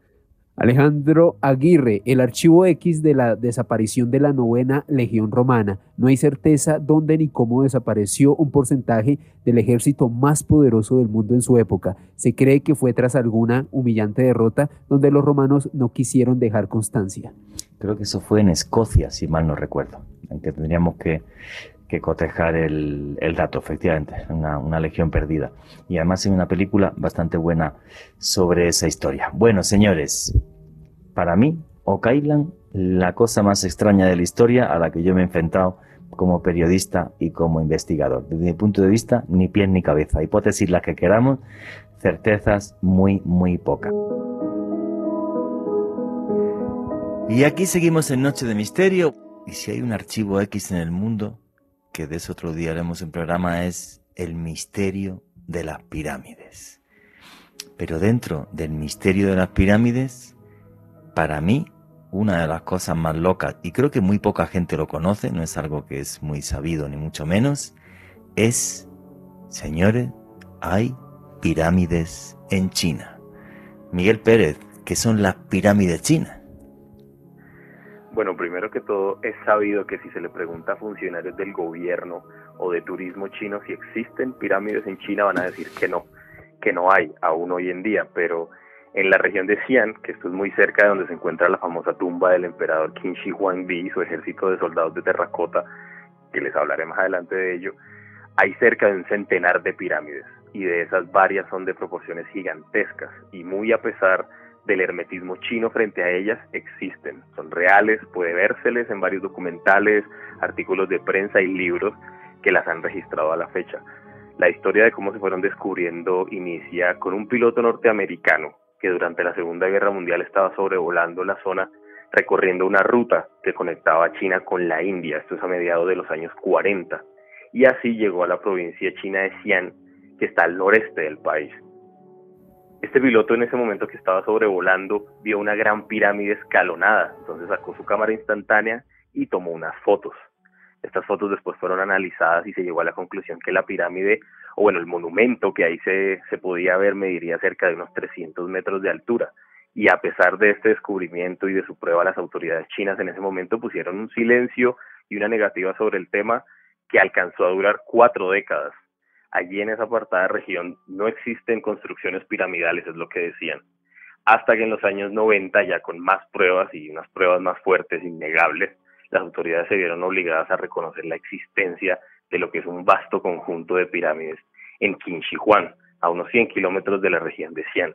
Alejandro Aguirre, el archivo X de la desaparición de la novena Legión Romana. No hay certeza dónde ni cómo desapareció un porcentaje del ejército más poderoso del mundo en su época. Se cree que fue tras alguna humillante derrota donde los romanos no quisieron dejar constancia. Creo que eso fue en Escocia, si mal no recuerdo, aunque tendríamos que, cotejar el, dato, efectivamente, una, una legión perdida. Y además hay una película bastante buena sobre esa historia. Bueno, señores, para mí, Oak Island, la cosa más extraña de la historia a la que yo me he enfrentado como periodista y como investigador. Desde mi punto de vista, ni pies ni cabeza. Hipótesis las que queramos, certezas muy, muy pocas. Y aquí seguimos en Noche de Misterio. Y si hay un archivo X en el mundo, que de eso otro día haremos en programa, es el misterio de las pirámides. Pero dentro del misterio de las pirámides para mí, una de las cosas más locas, y creo que muy poca gente lo conoce, no es algo que es muy sabido ni mucho menos, es, señores, hay pirámides en China. Miguel Pérez, ¿qué son las pirámides chinas? Bueno, primero que todo, es sabido que si se le pregunta a funcionarios del gobierno o de turismo chino si existen pirámides en China, van a decir que no, que no hay aún hoy en día, pero en la región de Xi'an, que esto es muy cerca de donde se encuentra la famosa tumba del emperador Qin Shi Huangdi y su ejército de soldados de terracota, que les hablaré más adelante de ello, hay cerca de un centenar de pirámides. Y de esas varias son de proporciones gigantescas. Y muy a pesar del hermetismo chino frente a ellas existen, son reales, puede vérseles en varios documentales, artículos de prensa y libros que las han registrado a la fecha. La historia de cómo se fueron descubriendo inicia con un piloto norteamericano que durante la Segunda Guerra Mundial estaba sobrevolando la zona recorriendo una ruta que conectaba China con la India, esto es a mediados de los años 40, y así llegó a la provincia china de Xi'an, que está al noreste del país. Este piloto en ese momento que estaba sobrevolando vio una gran pirámide escalonada, entonces sacó su cámara instantánea y tomó unas fotos. Estas fotos después fueron analizadas y se llegó a la conclusión que la pirámide, o bueno, el monumento que ahí se, se podía ver mediría cerca de unos 300 metros de altura. Y a pesar de este descubrimiento y de su prueba, las autoridades chinas en ese momento pusieron un silencio y una negativa sobre el tema que alcanzó a durar cuatro décadas. Allí en esa apartada región no existen construcciones piramidales, es lo que decían. Hasta que en los años 90, ya con más pruebas y unas pruebas más fuertes, innegables, las autoridades se vieron obligadas a reconocer la existencia de lo que es un vasto conjunto de pirámides en Qinshi a unos 100 kilómetros de la región de Xi'an.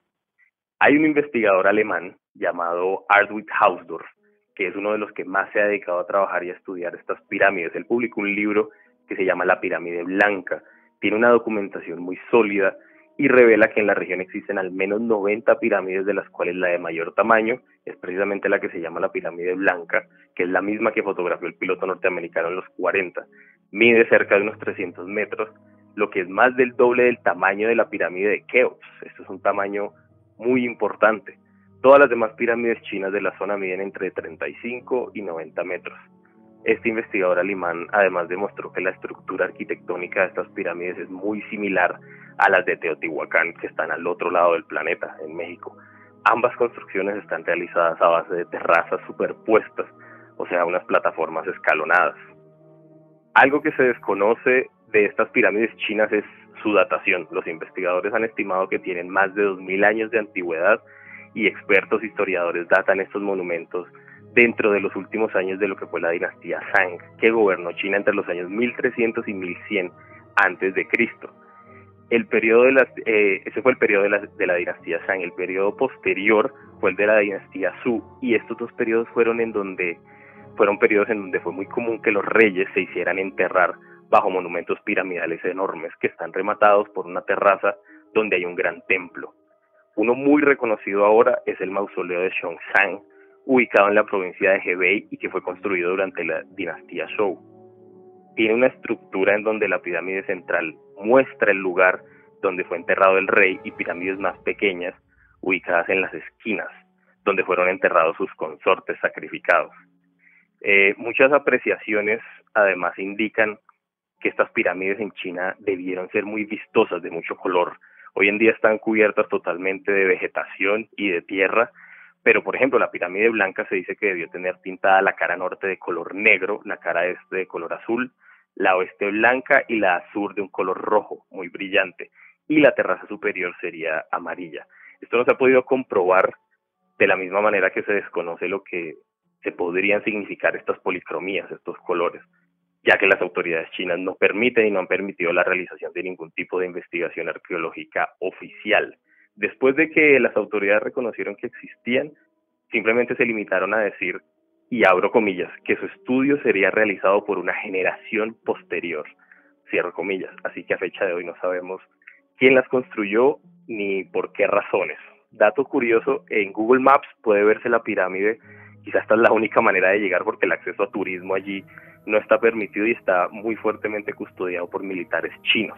Hay un investigador alemán llamado Ardwig Hausdorff, que es uno de los que más se ha dedicado a trabajar y a estudiar estas pirámides. Él publicó un libro que se llama La pirámide blanca. Tiene una documentación muy sólida y revela que en la región existen al menos 90 pirámides, de las cuales la de mayor tamaño es precisamente la que se llama la pirámide blanca, que es la misma que fotografió el piloto norteamericano en los 40. Mide cerca de unos 300 metros, lo que es más del doble del tamaño de la pirámide de Keops. Esto es un tamaño muy importante. Todas las demás pirámides chinas de la zona miden entre 35 y 90 metros. Este investigador alemán además demostró que la estructura arquitectónica de estas pirámides es muy similar a las de Teotihuacán, que están al otro lado del planeta, en México. Ambas construcciones están realizadas a base de terrazas superpuestas, o sea, unas plataformas escalonadas. Algo que se desconoce de estas pirámides chinas es su datación. Los investigadores han estimado que tienen más de 2.000 años de antigüedad y expertos historiadores datan estos monumentos dentro de los últimos años de lo que fue la dinastía Zhang, que gobernó China entre los años 1300 y 1100 antes de Cristo. El periodo de las, eh, ese fue el periodo de la, de la dinastía Zhang. El periodo posterior fue el de la dinastía Su y estos dos periodos fueron en donde fueron periodos en donde fue muy común que los reyes se hicieran enterrar bajo monumentos piramidales enormes que están rematados por una terraza donde hay un gran templo. Uno muy reconocido ahora es el mausoleo de Xiongsan, ubicado en la provincia de Hebei y que fue construido durante la dinastía Zhou. Tiene una estructura en donde la pirámide central muestra el lugar donde fue enterrado el rey y pirámides más pequeñas ubicadas en las esquinas, donde fueron enterrados sus consortes sacrificados. Eh, muchas apreciaciones además indican que estas pirámides en China debieron ser muy vistosas, de mucho color. Hoy en día están cubiertas totalmente de vegetación y de tierra, pero por ejemplo la pirámide blanca se dice que debió tener pintada la cara norte de color negro, la cara este de color azul, la oeste blanca y la sur de un color rojo, muy brillante, y la terraza superior sería amarilla. Esto no se ha podido comprobar de la misma manera que se desconoce lo que se podrían significar estas policromías, estos colores, ya que las autoridades chinas no permiten y no han permitido la realización de ningún tipo de investigación arqueológica oficial. Después de que las autoridades reconocieron que existían, simplemente se limitaron a decir, y abro comillas, que su estudio sería realizado por una generación posterior, cierro comillas. Así que a fecha de hoy no sabemos quién las construyó ni por qué razones. Dato curioso, en Google Maps puede verse la pirámide quizás esta es la única manera de llegar porque el acceso a turismo allí no está permitido y está muy fuertemente custodiado por militares chinos.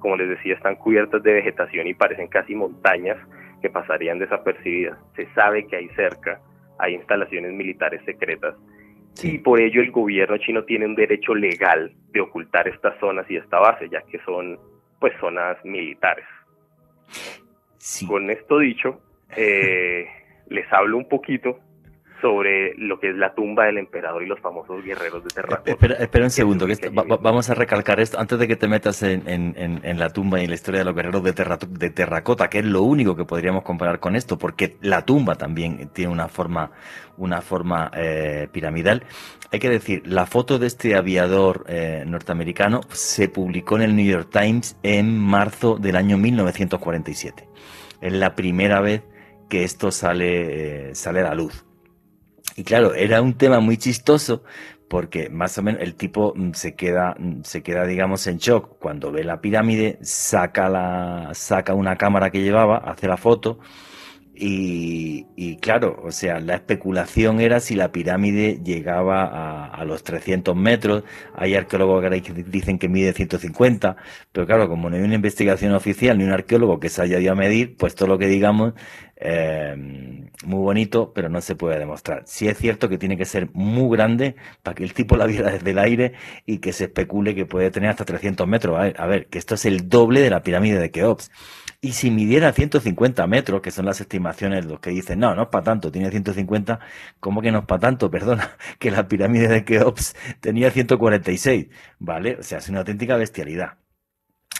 Como les decía, están cubiertas de vegetación y parecen casi montañas que pasarían desapercibidas. Se sabe que ahí cerca hay instalaciones militares secretas y por ello el gobierno chino tiene un derecho legal de ocultar estas zonas y esta base, ya que son pues zonas militares. Con esto dicho, eh, les hablo un poquito sobre lo que es la tumba del emperador y los famosos guerreros de terracota. Espera, un segundo, que vamos a recalcar esto antes de que te metas en, la tumba y la historia de los guerreros de, de, terracota, que es lo único que podríamos comparar con esto, porque la tumba también tiene una forma, una forma eh, piramidal. Hay que decir, la foto de este aviador eh, norteamericano se publicó en el New York Times en marzo del año 1947. Es la primera vez que esto sale, eh, sale a la luz. Y claro, era un tema muy chistoso porque más o menos el tipo mm, se queda, mm, se queda, digamos, en shock cuando ve la pirámide, saca la, saca una cámara que llevaba, hace la foto y, claro, o sea, la especulación era si la pirámide llegaba a, los 300 metros. Hay arqueólogos que dicen que mide 150, pero claro, como no hay una investigación oficial ni un arqueólogo que se haya ido a medir, pues todo lo que digamos, eh, muy bonito, pero no se puede demostrar. Sí es cierto que tiene que ser muy grande para que el tipo la viera desde el aire y que se especule que puede tener hasta 300 metros. A ver, a ver que esto es el doble de la pirámide de Keops. Y si midiera 150 metros, que son las estimaciones, los que dicen, no, no es para tanto, tiene 150, ¿cómo que no es para tanto? Perdona, que la pirámide de Keops tenía 146, ¿vale? O sea, es una auténtica bestialidad.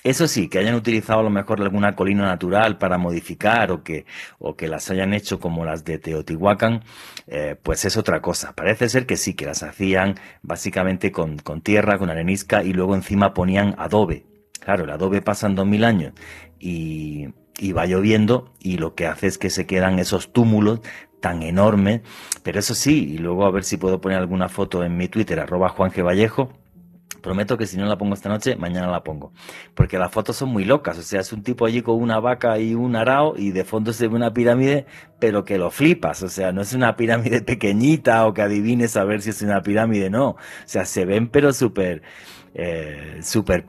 Eso sí, que hayan utilizado a lo mejor alguna colina natural para modificar o que, o que las hayan hecho como las de Teotihuacán, eh, pues es otra cosa. Parece ser que sí, que las hacían básicamente con, con tierra, con arenisca y luego encima ponían adobe. Claro, el adobe pasa en 2000 años y, va lloviendo y lo que hace es que se quedan esos túmulos tan enormes. Pero eso sí, y luego a ver si puedo poner alguna foto en mi Twitter, arroba Juan Vallejo. Prometo que si no la pongo esta noche, mañana la pongo. Porque las fotos son muy locas. O sea, es un tipo allí con una vaca y un arao y de fondo se ve una pirámide, pero que lo flipas. O sea, no es una pirámide pequeñita o que adivines a ver si es una pirámide, no. O sea, se ven pero súper eh, súper.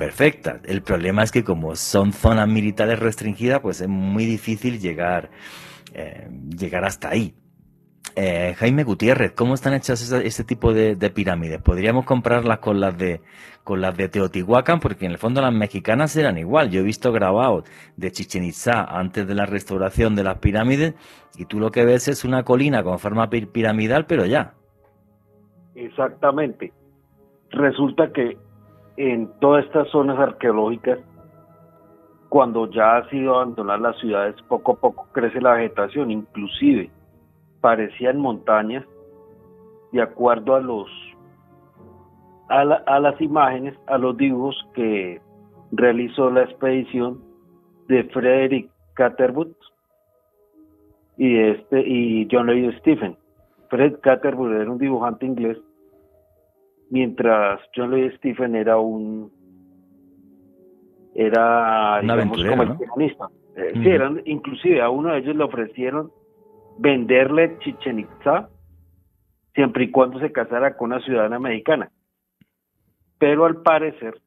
El problema es que como son zonas militares restringidas, pues es muy difícil llegar, eh, llegar hasta ahí. Eh, Jaime Gutiérrez, ¿cómo están hechas este tipo de, pirámides? ¿Podríamos comprarlas con las de con las de Teotihuacán? Porque en el fondo las mexicanas eran igual. Yo he visto grabados de Chichen Itza antes de la restauración de las pirámides y tú lo que ves es una colina con forma piramidal, pero ya. Exactamente. Resulta que en todas estas zonas arqueológicas, cuando ya ha sido abandonar las ciudades, poco a poco crece la vegetación, inclusive parecían montañas, de acuerdo a los a, las imágenes, a los dibujos que realizó la expedición de Frederick Catherwood y este y John Lloyd Stephen. Fred Catherwood era un dibujante inglés mientras John Lee Stephen era un era un aventurero, ¿no? Eh, sí, eran, inclusive a uno de ellos le ofrecieron venderle Chichen Itza siempre y cuando se casara con una ciudadana mexicana. Pero al parecer,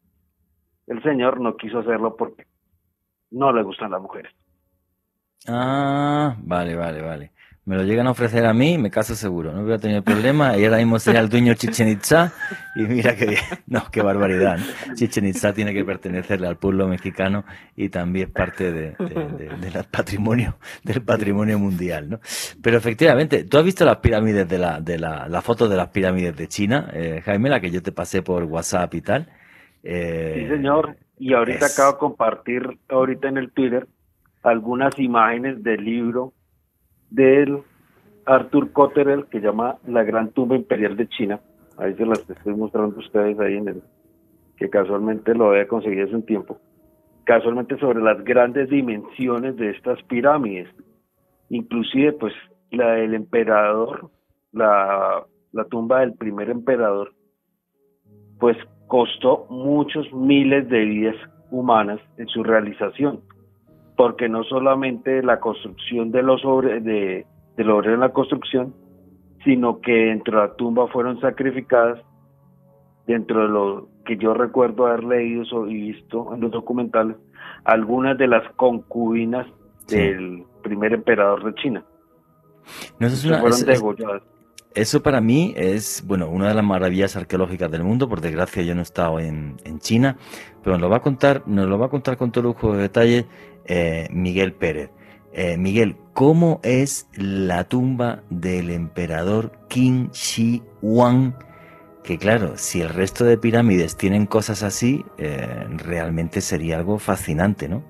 el señor no quiso hacerlo porque no le gustan las mujeres. Ah, vale, vale, vale. Me lo llegan a ofrecer a mí, me caso seguro, no voy a tener problema. Y ahora mismo sería el dueño Chichen Itza. Y mira qué bien. No, qué barbaridad. Chichen Itza tiene que pertenecerle al pueblo mexicano y también es parte de, del patrimonio, del patrimonio mundial, ¿no? Pero efectivamente, ¿tú has visto las pirámides de la, de la, la foto de las pirámides de China, eh, Jaime, la que yo te pasé por WhatsApp y tal? Eh, sí, señor. Y ahorita acabo de compartir, ahorita en el Twitter, algunas imágenes del libro del Arthur Cotterell que llama La Gran Tumba Imperial de China. Ahí se las estoy mostrando a ustedes ahí en el que casualmente lo había conseguido hace un tiempo. Casualmente sobre las grandes dimensiones de estas pirámides. Inclusive pues la del emperador, la, la tumba del primer emperador, pues costó muchos miles de vidas humanas en su realización porque no solamente la construcción de los sobre, de, del obrero en la construcción, sino que dentro de la tumba fueron sacrificadas, dentro de lo que yo recuerdo haber leído y visto en los documentales, algunas de las concubinas del primer emperador de China. No, eso, fueron eso para mí es, bueno, una de las maravillas arqueológicas del mundo. Por desgracia yo no he estado en, en China, pero nos lo va a contar, nos lo va a contar con todo lujo de detalle eh, Miguel Pérez. Eh, Miguel, ¿cómo es la tumba del emperador Qin Shi Huang? Que claro, si el resto de pirámides tienen cosas así, eh, realmente sería algo fascinante, ¿no?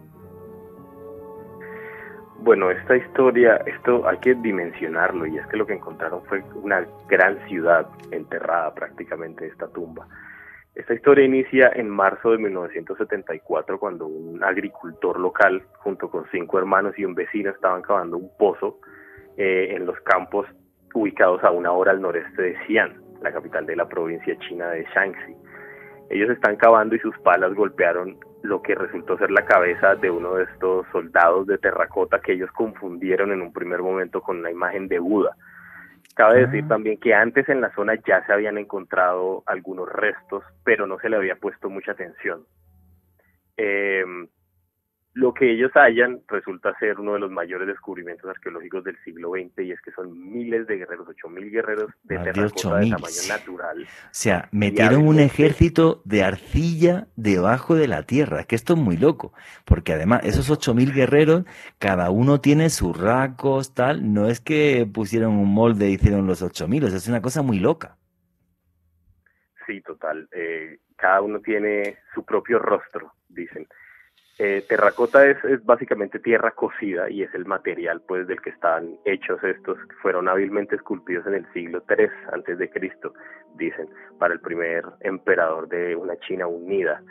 Bueno, esta historia, esto hay que dimensionarlo y es que lo que encontraron fue una gran ciudad enterrada prácticamente esta tumba. Esta historia inicia en marzo de 1974 cuando un agricultor local junto con cinco hermanos y un vecino estaban cavando un pozo eh, en los campos ubicados a una hora al noreste de Xi'an, la capital de la provincia china de Shaanxi. Ellos están cavando y sus palas golpearon lo que resultó ser la cabeza de uno de estos soldados de terracota que ellos confundieron en un primer momento con una imagen de Buda Cabe decir ah. también que antes en la zona ya se habían encontrado algunos restos, pero no se le había puesto mucha atención. Eh, lo que ellos hallan resulta ser uno de los mayores descubrimientos arqueológicos del siglo XX y es que son miles de guerreros, ocho mil guerreros de terracota de tamaño natural. O sea, metieron un ejército de arcilla debajo de la tierra, que esto es muy loco, porque además esos ocho mil guerreros, cada uno tiene sus rasgos, tal, no es que pusieron un molde e hicieron los ocho mil, es una cosa muy loca. Sí, total. Eh, cada uno tiene su propio rostro, dicen. Eh, terracota es, básicamente tierra cocida y es el material pues del que están hechos estos fueron hábilmente esculpidos en el siglo III antes de Cristo, dicen, para el primer emperador de una China unida.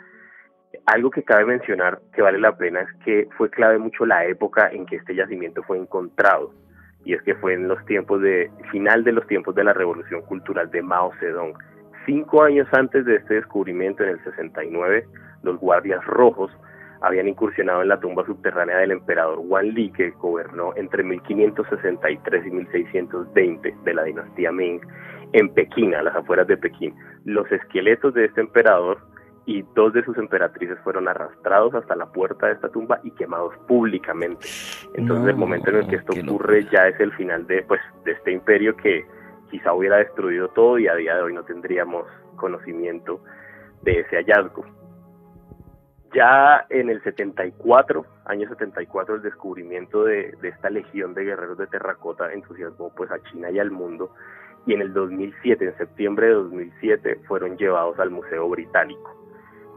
Algo que cabe mencionar que vale la pena es que fue clave mucho la época en que este yacimiento fue encontrado y es que fue en los tiempos de final de los tiempos de la revolución cultural de Mao Zedong. Cinco años antes de este descubrimiento, en el 69, los guardias rojos habían incursionado en la tumba subterránea del emperador Wan Li, que gobernó entre 1563 y 1620 de la dinastía Ming, en Pekín, a las afueras de Pekín. Los esqueletos de este emperador y dos de sus emperatrices fueron arrastrados hasta la puerta de esta tumba y quemados públicamente. Entonces el momento en el que esto ocurre ya es el final de, pues, de este imperio que quizá hubiera destruido todo y a día de hoy no tendríamos conocimiento de ese hallazgo. Ya en el 74, año 74, el descubrimiento de, esta legión de guerreros de terracota entusiasmó pues a China y al mundo y en el 2007, en septiembre de 2007, fueron llevados al Museo Británico.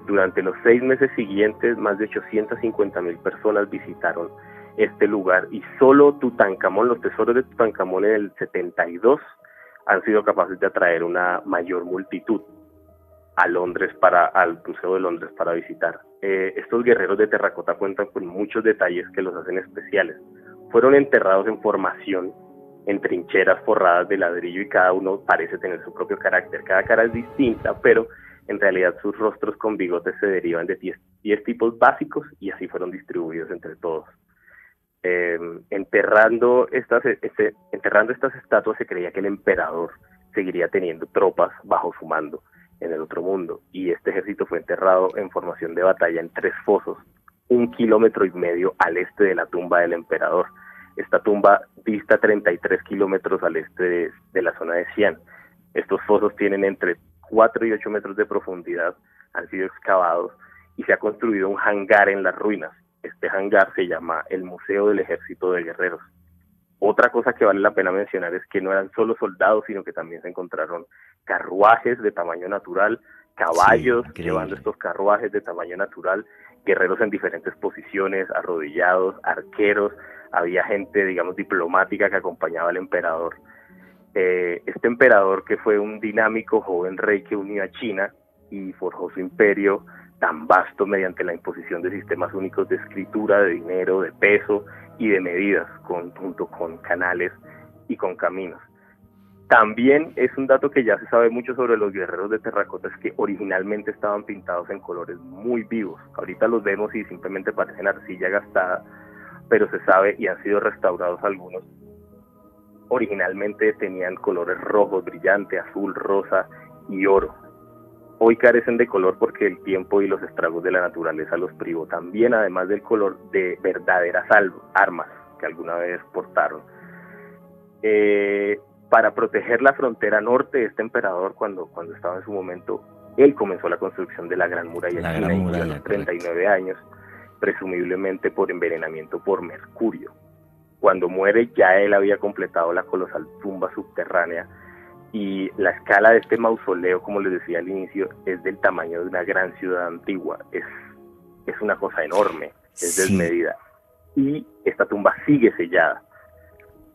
Durante los seis meses siguientes, más de 850 mil personas visitaron este lugar y solo Tutankamón, los tesoros de Tutankamón en el 72, han sido capaces de atraer una mayor multitud a Londres para al Museo de Londres para visitar. Eh, estos guerreros de terracota cuentan con muchos detalles que los hacen especiales. Fueron enterrados en formación en trincheras forradas de ladrillo y cada uno parece tener su propio carácter. Cada cara es distinta, pero en realidad sus rostros con bigotes se derivan de 10 tipos básicos y así fueron distribuidos entre todos. Em, enterrando, estas, este, enterrando estas estatuas se creía que el emperador seguiría teniendo tropas bajo su mando en el otro mundo y este ejército fue enterrado en formación de batalla en tres fosos, un kilómetro y medio al este de la tumba del emperador. Esta tumba dista 33 kilómetros al este de, la zona de Xi'an. Estos fosos tienen entre 4 y 8 metros de profundidad, han sido excavados y se ha construido un hangar en las ruinas este hangar se llama el Museo del Ejército de Guerreros. Otra cosa que vale la pena mencionar es que no eran solo soldados, sino que también se encontraron carruajes de tamaño natural, caballos llevando estos carruajes de tamaño natural, guerreros en diferentes posiciones, arrodillados, arqueros, había gente, digamos, diplomática que acompañaba al emperador. Eh, este emperador, que fue un dinámico joven rey que unió a China y forjó su imperio, tan vasto mediante la imposición de sistemas únicos de escritura, de dinero, de peso y de medidas, junto con canales y con caminos. También es un dato que ya se sabe mucho sobre los guerreros de terracota, es que originalmente estaban pintados en colores muy vivos. Ahorita los vemos y simplemente parecen arcilla gastada, pero se sabe y han sido restaurados algunos. Originalmente tenían colores rojos, brillante, azul, rosa y oro hoy carecen de color porque el tiempo y los estragos de la naturaleza los privó también, además del color de verdaderas armas que alguna vez portaron. Eh, para proteger la frontera norte, este emperador, cuando, cuando estaba en su momento, él comenzó la construcción de la Gran Muralla la China Gran Muralla, a los 39 años, presumiblemente por envenenamiento por mercurio. Cuando muere ya él había completado la colosal tumba subterránea y la escala de este mausoleo, como les decía al inicio, es del tamaño de una gran ciudad antigua. Es, es una cosa enorme, es desmedida. Y esta tumba sigue sellada,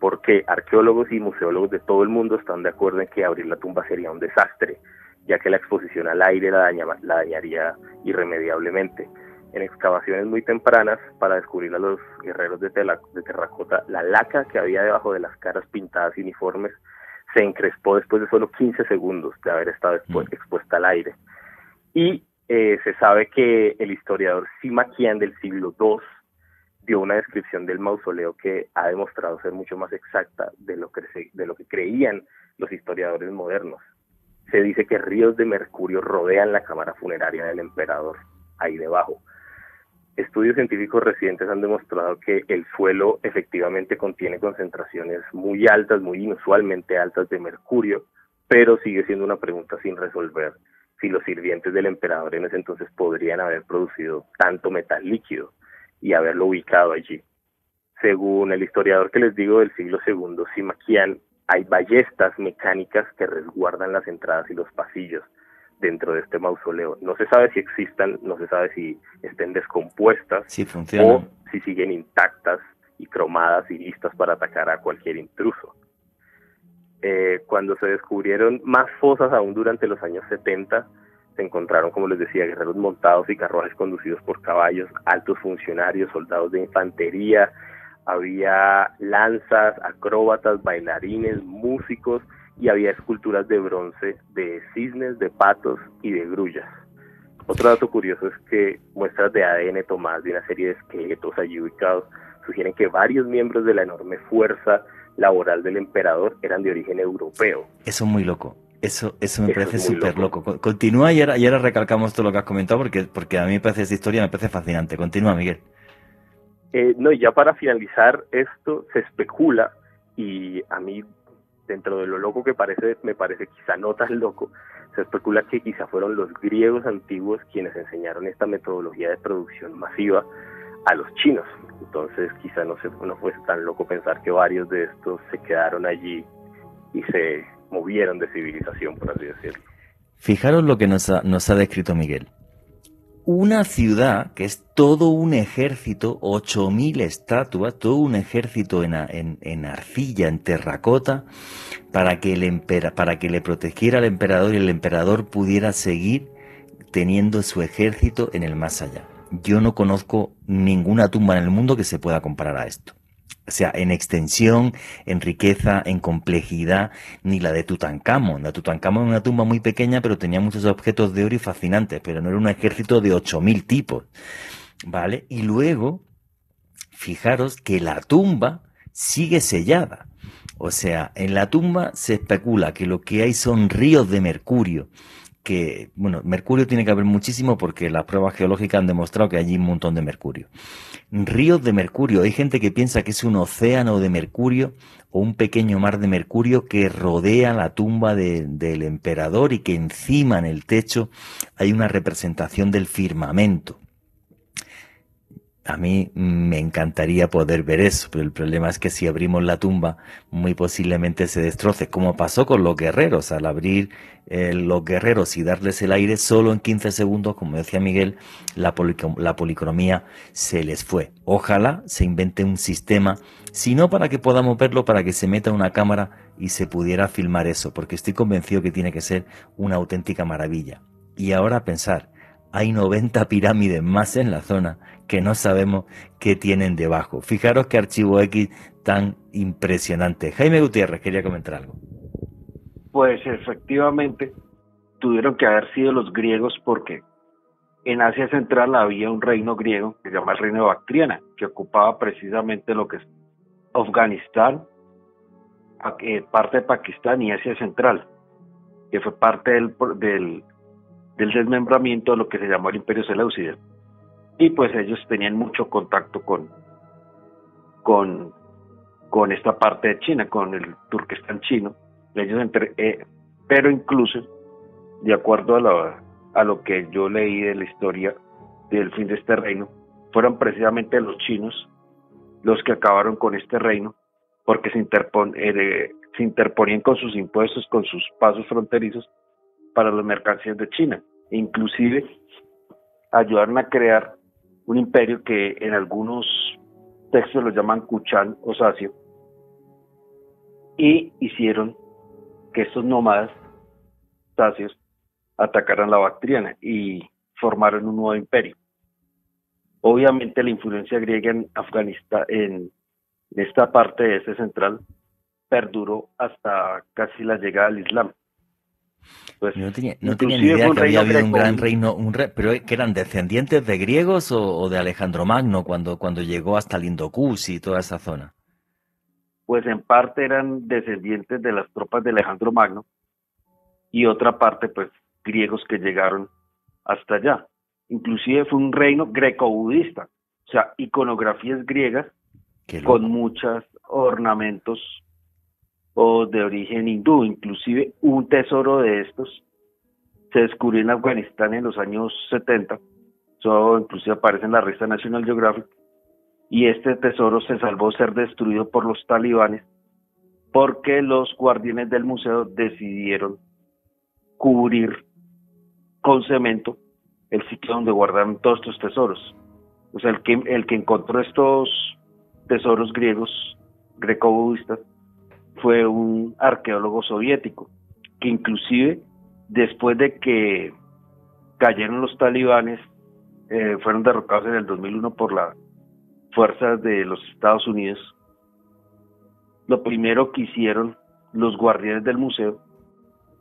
porque arqueólogos y museólogos de todo el mundo están de acuerdo en que abrir la tumba sería un desastre, ya que la exposición al aire la, la dañaría irremediablemente. En excavaciones muy tempranas, para descubrir a los guerreros de, de terracota, la laca que había debajo de las caras pintadas y uniformes se encrespó después de solo 15 segundos de haber estado mm. expuesta al aire. Y eh, se sabe que el historiador Sima Qian del siglo II dio una descripción del mausoleo que ha demostrado ser mucho más exacta de lo que, de lo que creían los historiadores modernos. Se dice que ríos de mercurio rodean la cámara funeraria del emperador, ahí debajo. Estudios científicos recientes han demostrado que el suelo efectivamente contiene concentraciones muy altas, muy inusualmente altas de mercurio, pero sigue siendo una pregunta sin resolver si los sirvientes del emperador en ese entonces podrían haber producido tanto metal líquido y haberlo ubicado allí. Según el historiador que les digo del siglo II, Simaquian, hay ballestas mecánicas que resguardan las entradas y los pasillos, dentro de este mausoleo. No se sabe si existan, no se sabe si estén descompuestas o si siguen intactas y cromadas y listas para atacar a cualquier intruso. Eh, cuando se descubrieron más fosas aún durante los años 70, se encontraron, como les decía, guerreros montados y carruajes conducidos por caballos, altos funcionarios, soldados de infantería, había lanzas, acróbatas, bailarines, músicos, y había esculturas de bronce de cisnes, de patos y de grullas. Otro dato curioso es que muestras de ADN tomadas de una serie de esqueletos allí ubicados sugieren que varios miembros de la enorme fuerza laboral del emperador eran de origen europeo. Eso es muy loco. Eso, eso me parece súper loco. Continúa y ahora, recalcamos todo lo que has comentado porque, porque a mí me parece esta historia, me parece fascinante. Continúa, Miguel. Eh, no, y ya para finalizar esto, se especula, y a mí dentro de lo loco que parece, me parece quizá no tan loco, se especula que quizá fueron los griegos antiguos quienes enseñaron esta metodología de producción masiva a los chinos. Entonces quizá no, se, fuese tan loco pensar que varios de estos se quedaron allí y se movieron de civilización, por así decirlo. Fijaros lo que nos nos ha descrito Miguel una ciudad que es todo un ejército, 8.000 estatuas, todo un ejército en, arcilla, en terracota, para que, el para que le protegiera al emperador y el emperador pudiera seguir teniendo su ejército en el más allá. Yo no conozco ninguna tumba en el mundo que se pueda comparar a esto o sea, en extensión, en riqueza, en complejidad, ni la de Tutankamón. La Tutankamón era una tumba muy pequeña, pero tenía muchos objetos de oro y fascinantes, pero no era un ejército de 8.000 tipos, ¿vale? Y luego, fijaros que la tumba sigue sellada. O sea, en la tumba se especula que lo que hay son ríos de mercurio, que, bueno, mercurio tiene que haber muchísimo porque las pruebas geológicas han demostrado que hay un montón de mercurio. Ríos de mercurio, hay gente que piensa que es un océano de mercurio o un pequeño mar de mercurio que rodea la tumba del emperador y que encima en el techo hay una representación del firmamento. A mí me encantaría poder ver eso, pero el problema es que si abrimos la tumba, muy posiblemente se destroce, como pasó con los guerreros. Al abrir eh, los guerreros y darles el aire, solo en 15 segundos, como decía Miguel, la, policromía se les fue. Ojalá se invente un sistema, si no para que podamos verlo, para que se meta una cámara y se pudiera filmar eso, porque estoy convencido que tiene que ser una auténtica maravilla. Y ahora pensar, hay 90 pirámides más en la zona que no sabemos qué tienen debajo. Fijaros qué archivo X tan impresionante. Jaime Gutiérrez quería comentar algo. Pues efectivamente tuvieron que haber sido los griegos porque en Asia Central había un reino griego que se llama el reino de Bactriana, que ocupaba precisamente lo que es Afganistán, eh, parte de Pakistán y Asia Central, que fue parte del, del del desmembramiento de lo que se llamó el Imperio Seleucida. Y pues ellos tenían mucho contacto con, con, con esta parte de China, con el Turquestán chino. Ellos entre, eh, pero incluso, de acuerdo a, a lo que yo leí de la historia del fin de este reino, fueron precisamente los chinos los que acabaron con este reino, porque se, interpon, eh, se interponían con sus impuestos, con sus pasos fronterizos, para las mercancías de China. Inclusive ayudaron a crear un imperio que en algunos textos lo llaman Kuchan o Sacio y hicieron que estos nómadas sacios atacaran la Bactriana y formaron un nuevo imperio. Obviamente la influencia griega en Afganistán, en esta parte de ese central, perduró hasta casi la llegada al Islam. Pues, no tenía, no tenía ni idea que había habido un gran reino, un pero que eran descendientes de griegos o, de Alejandro Magno cuando, cuando llegó hasta Lindocus y toda esa zona. Pues en parte eran descendientes de las tropas de Alejandro Magno y otra parte pues griegos que llegaron hasta allá. Inclusive fue un reino greco-budista, o sea, iconografías griegas con muchos ornamentos o de origen hindú. Inclusive un tesoro de estos se descubrió en Afganistán en los años 70. Eso inclusive aparece en la revista National Geographic. Y este tesoro se salvó ser destruido por los talibanes porque los guardianes del museo decidieron cubrir con cemento el sitio donde guardaron todos estos tesoros. O sea, el que, el que encontró estos tesoros griegos, greco-budistas, fue un arqueólogo soviético, que inclusive después de que cayeron los talibanes, eh, fueron derrocados en el 2001 por las fuerzas de los Estados Unidos, lo primero que hicieron los guardianes del museo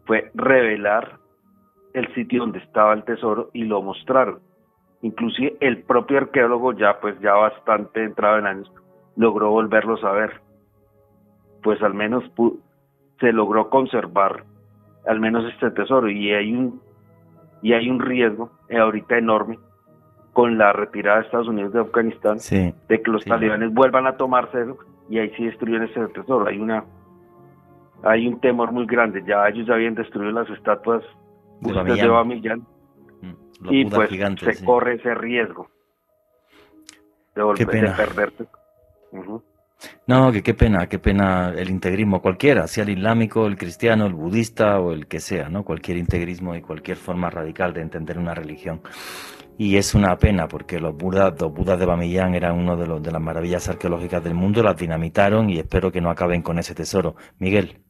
fue revelar el sitio donde estaba el tesoro y lo mostraron. Inclusive el propio arqueólogo ya pues ya bastante entrado en años logró volverlos a ver pues al menos se logró conservar al menos este tesoro y hay un y hay un riesgo eh, ahorita enorme con la retirada de Estados Unidos de Afganistán de que los talibanes vuelvan a tomarse y ahí sí destruyen ese tesoro. Hay una hay un temor muy grande. Ya ellos ya habían destruido las estatuas de Bamillán mm, y pues se corre ese riesgo de, volver, de perderse no, que qué pena, qué pena el integrismo cualquiera, sea el islámico, el cristiano, el budista o el que sea, ¿no? Cualquier integrismo y cualquier forma radical de entender una religión. Y es una pena porque los budas, los budas de Bamillán eran uno de, los, de las maravillas arqueológicas del mundo, las dinamitaron y espero que no acaben con ese tesoro. Miguel.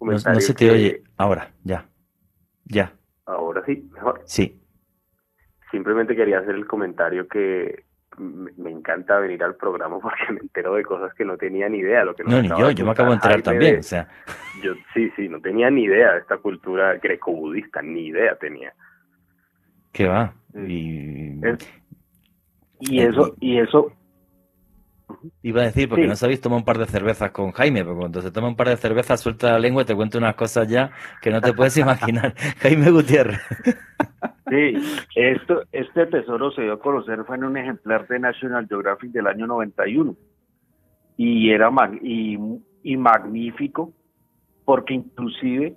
No, se te oye. Ahora, ya. Ya. Ahora sí, mejor. Sí. Simplemente quería hacer el comentario que me, encanta venir al programa porque me entero de cosas que no tenía ni idea. Lo que no, ni yo, yo me acabo de enterar también. o sea. Yo sí, sí, no tenía ni idea de esta cultura greco-budista, ni idea tenía. ¿Qué va? Y... Y eso, y eso, Iba a decir, porque Sí. no sabéis tomar un par de cervezas con Jaime, porque cuando se toma un par de cervezas suelta la lengua y te cuenta unas cosas ya que no te puedes imaginar. Jaime Gutiérrez. Sí, esto, este tesoro se dio a conocer fue en un ejemplar de National Geographic del año 91 y era mag- y, y magnífico porque inclusive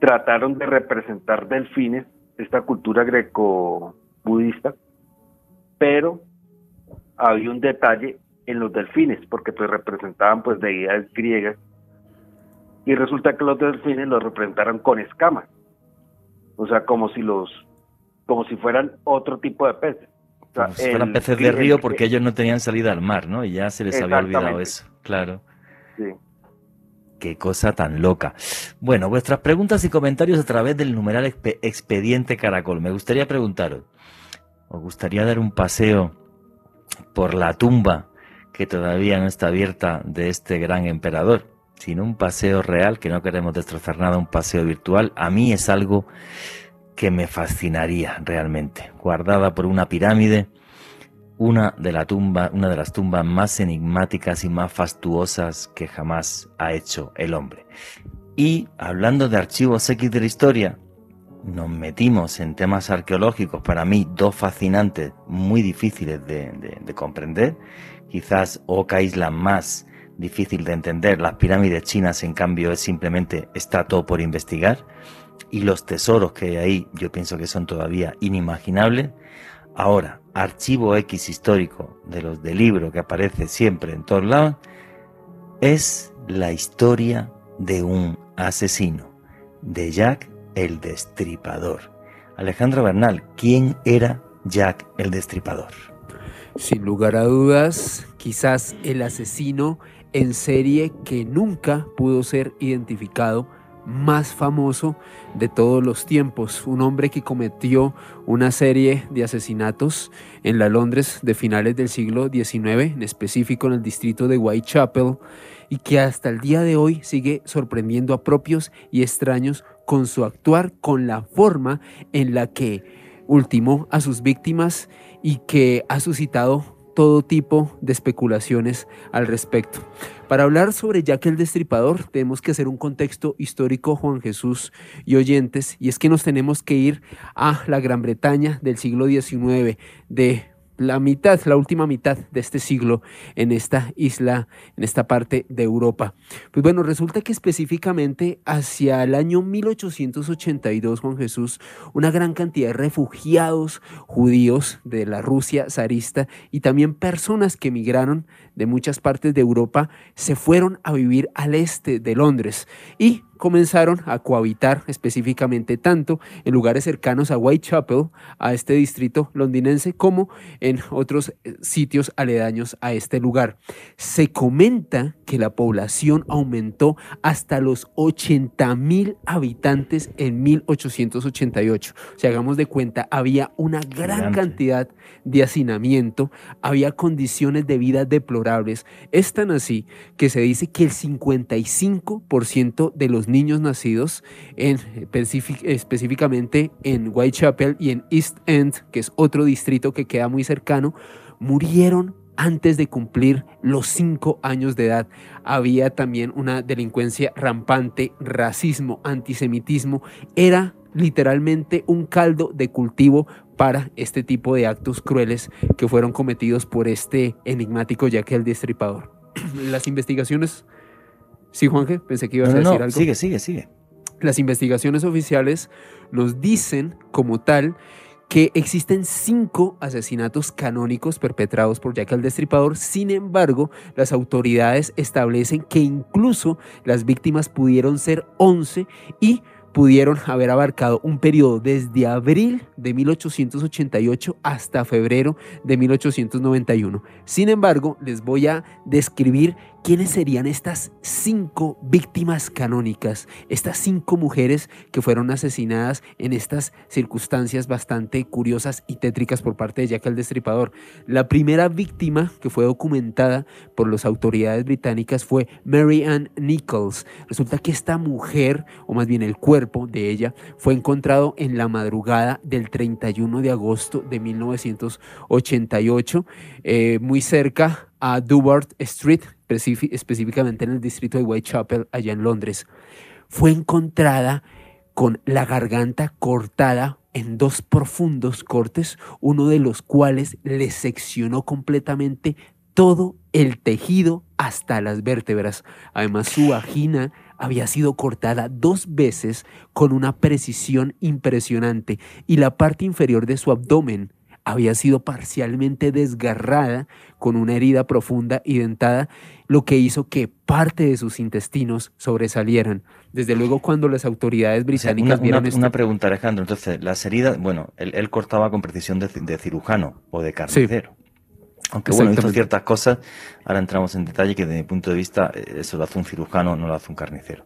trataron de representar delfines, esta cultura greco-budista, pero había un detalle en los delfines, porque pues representaban pues deidades griegas, y resulta que los delfines los representaron con escamas, o sea, como si los, como si fueran otro tipo de peces. O sea, Como si fueran el- peces de río porque ellos no tenían salida al mar, ¿no? Y ya se les había olvidado eso, claro. sí. Qué cosa tan loca. Bueno, vuestras preguntas y comentarios a través del numeral expe- expediente Caracol. Me gustaría preguntaros, ¿os gustaría dar un paseo por la tumba que todavía no está abierta de este gran emperador? Sino un paseo real, que no queremos destrozar nada, un paseo virtual. A mí es algo que me fascinaría realmente. Guardada por una pirámide, una de, la tumba, una de las tumbas más enigmáticas y más fastuosas que jamás ha hecho el hombre. Y hablando de archivos X de la historia, nos metimos en temas arqueológicos, para mí dos fascinantes, muy difíciles de, de- de comprender. Quizás Oca Island más difícil de entender, las pirámides chinas en cambio es simplemente está todo por investigar. Y los tesoros que hay ahí yo pienso que son todavía inimaginables. Ahora, archivo X histórico de los de libro que aparece siempre en todos lados, es la historia de un asesino, de Jack el Destripador. Alejandro Bernal, ¿quién era Jack el Destripador? Sin lugar a dudas, quizás el asesino en serie que nunca pudo ser identificado, más famoso de todos los tiempos, un hombre que cometió una serie de asesinatos en la Londres de finales del siglo XIX, en específico en el distrito de Whitechapel, y que hasta el día de hoy sigue sorprendiendo a propios y extraños con su actuar, con la forma en la que ultimó a sus víctimas y que ha suscitado todo tipo de especulaciones al respecto. Para hablar sobre Jack el Destripador tenemos que hacer un contexto histórico, Juan Jesús y oyentes, y es que nos tenemos que ir a la Gran Bretaña del siglo XIX, de la mitad, la última mitad de este siglo en esta isla, en esta parte de Europa. Pues bueno, resulta que específicamente hacia el año 1882, Juan Jesús, una gran cantidad de refugiados judíos de la Rusia zarista y también personas que emigraron de muchas partes de Europa se fueron a vivir al este de Londres y comenzaron a cohabitar específicamente tanto en lugares cercanos a Whitechapel, a este distrito londinense, como en otros eh, sitios aledaños a este lugar. Se comenta que la población aumentó hasta los 80 mil habitantes en 1888. Si hagamos de cuenta, había una gran Gigante. cantidad de hacinamiento, había condiciones de vida deplorables. Es tan así que se dice que el 55% de los niños nacidos en, específic- específicamente en Whitechapel y en East End, que es otro distrito que queda muy cercano, murieron antes de cumplir los cinco años de edad. Había también una delincuencia rampante, racismo, antisemitismo. Era literalmente un caldo de cultivo para este tipo de actos crueles que fueron cometidos por este enigmático Jack el Destripador. Las investigaciones... Sí, Juanje, pensé que ibas No, a decir no, algo. sigue, sigue, sigue. Las investigaciones oficiales nos dicen como tal que existen cinco asesinatos canónicos perpetrados por Jack el Destripador. Sin embargo, las autoridades establecen que incluso las víctimas pudieron ser 11 y pudieron haber abarcado un periodo desde abril de 1888 hasta febrero de 1891. Sin embargo, les voy a describir ¿Quiénes serían estas cinco víctimas canónicas? Estas cinco mujeres que fueron asesinadas en estas circunstancias bastante curiosas y tétricas por parte de Jack el Destripador. La primera víctima que fue documentada por las autoridades británicas fue Mary Ann Nichols. Resulta que esta mujer, o más bien el cuerpo de ella, fue encontrado en la madrugada del 31 de agosto de 1988, eh, muy cerca a Dubart Street, específicamente en el distrito de Whitechapel, allá en Londres. Fue encontrada con la garganta cortada en dos profundos cortes, uno de los cuales le seccionó completamente todo el tejido hasta las vértebras. Además, su vagina había sido cortada dos veces con una precisión impresionante y la parte inferior de su abdomen había sido parcialmente desgarrada con una herida profunda y dentada, lo que hizo que parte de sus intestinos sobresalieran. Desde luego, cuando las autoridades británicas vieron una, una, pregunta, Alejandro. Entonces, las heridas, bueno, él, cortaba con precisión de, cirujano o de carnicero. Aunque bueno, hizo ciertas cosas, ahora entramos en detalle que desde mi punto de vista eh, eso lo hace un cirujano, no lo hace un carnicero.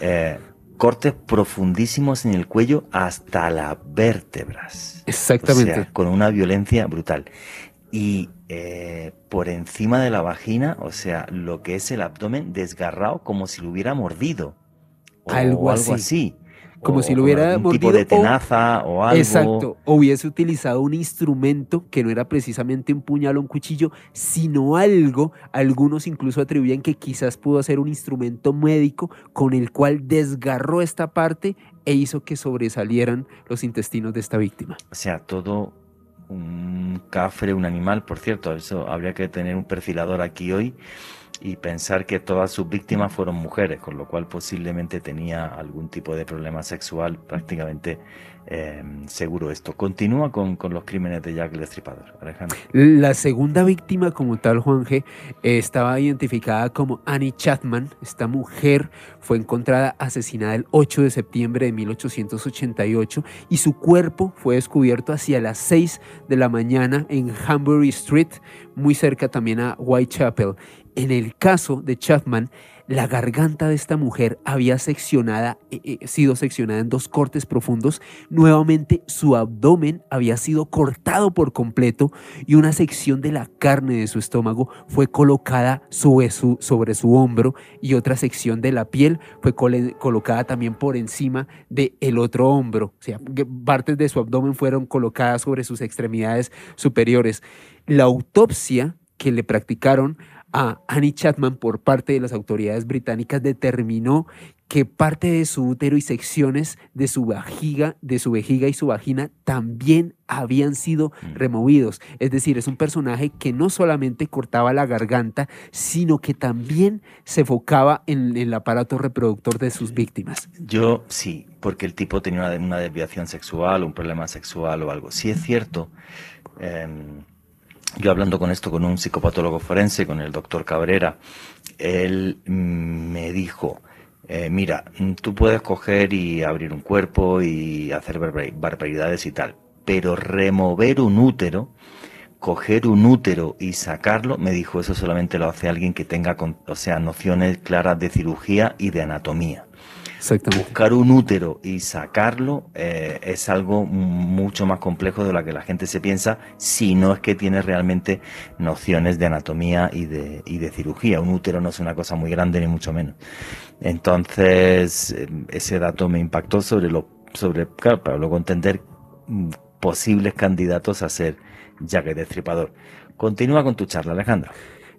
Eh, cortes profundísimos en el cuello hasta las vértebras. Exactamente. O sea, con una violencia brutal. Y eh, por encima de la vagina, o sea, lo que es el abdomen desgarrado como si lo hubiera mordido. O algo, así como si lo hubiera un tipo de tenaza o, algo. Exacto, o hubiese utilizado un instrumento que no era precisamente un puñal o un cuchillo, sino algo, algunos incluso atribuyen que quizás pudo ser un instrumento médico con el cual desgarró esta parte e hizo que sobresalieran los intestinos de esta víctima. O sea, todo un cafre, un animal, por cierto, eso habría que tener un perfilador aquí hoy y pensar que todas sus víctimas fueron mujeres, con lo cual posiblemente tenía algún tipo de problema sexual prácticamente em, seguro esto. Continúa con, los crímenes de Jack el Destripador, Alejandro. La segunda víctima como tal, Juan G, estaba identificada como Annie Chapman. Esta mujer fue encontrada asesinada el 8 de septiembre de 1888 y su cuerpo fue descubierto hacia las 6 de la mañana en Hambury Street, muy cerca también a Whitechapel. En el caso de Chapman, la garganta de esta mujer había seccionada, eh, eh, sido seccionada en dos cortes profundos. Nuevamente su abdomen había sido cortado por completo y una sección de la carne de su estómago fue colocada sobre su, sobre su hombro y otra sección de la piel fue colocada también por encima del el otro hombro. O sea, partes de su abdomen fueron colocadas sobre sus extremidades superiores. La autopsia que le practicaron a Annie Chapman por parte de las autoridades británicas determinó que parte de su útero y secciones de su vejiga, de su vejiga y su vagina también habían sido mm. removidos. Es decir, es un personaje que no solamente cortaba la garganta, sino que también se enfocaba en, el aparato reproductor de sus víctimas. Yo sí, porque el tipo tenía una, desviación sexual, un problema sexual o algo. Sí es cierto. Em, yo hablando con esto con un psicopatólogo forense, con el doctor Cabrera, él me dijo, eh, mira, tú puedes coger y abrir un cuerpo y hacer barbaridades y tal, pero remover un útero, coger un útero y sacarlo, me dijo, eso solamente lo hace alguien que tenga, o sea, nociones claras de cirugía y de anatomía. Buscar un útero y sacarlo eh, es algo mucho más complejo de lo que la gente se piensa si no es que tiene realmente nociones de anatomía y de, y de cirugía. Un útero no es una cosa muy grande ni mucho menos. Entonces, eh, ese dato me impactó sobre lo, sobre, claro, para luego entender mm, posibles candidatos a ser Jack el Destripador. Continúa con tu charla, Alejandro.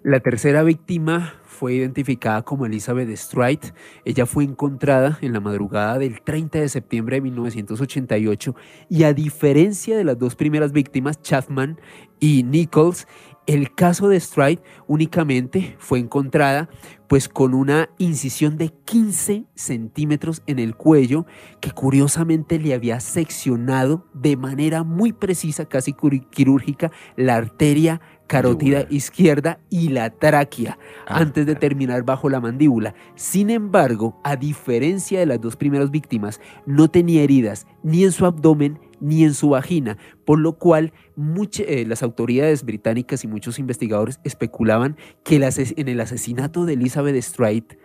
La tercera víctima fue identificada como Elizabeth Stride. Ella fue encontrada en la madrugada del 30 de septiembre de 1988 y a diferencia de las dos primeras víctimas, Chapman y Nichols, el caso de Stride únicamente fue encontrada pues con una incisión de 15 centímetros en el cuello que curiosamente le había seccionado de manera muy precisa, casi quirúrgica, la arteria carótida izquierda y la tráquea ah, antes de terminar bajo la mandíbula. Sin embargo, a diferencia de las dos primeras víctimas, no tenía heridas ni en su abdomen ni en su vagina, por lo cual eh, las autoridades británicas y muchos investigadores especulaban que en el asesinato de Elizabeth Stride,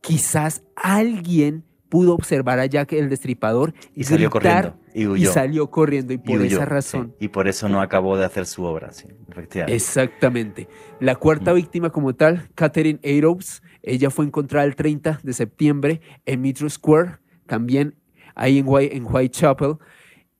quizás alguien pudo observar a Jack el Destripador y salió corriendo y, salió corriendo y por esa razón y por eso no acabó de hacer su obra, sí, efectivamente. Exactamente. La cuarta mm. víctima como tal, Catherine Arops, ella fue encontrada el 30 de septiembre en Metro Square, también ahí en, en Whitechapel.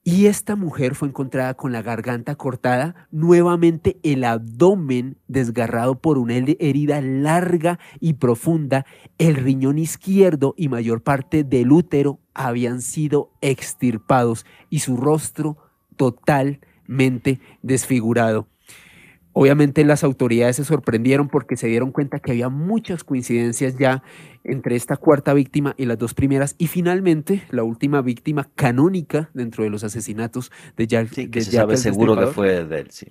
Y esta mujer fue encontrada con la garganta cortada, nuevamente el abdomen desgarrado por una herida larga y profunda, el riñón izquierdo y mayor parte del útero habían sido extirpados y su rostro totalmente desfigurado. Obviamente las autoridades se sorprendieron porque se dieron cuenta que había muchas coincidencias ya entre esta cuarta víctima y las dos primeras. Y finalmente, la última víctima canónica dentro de los asesinatos de Jack. Sí, que se sabe seguro que fue de él, sí.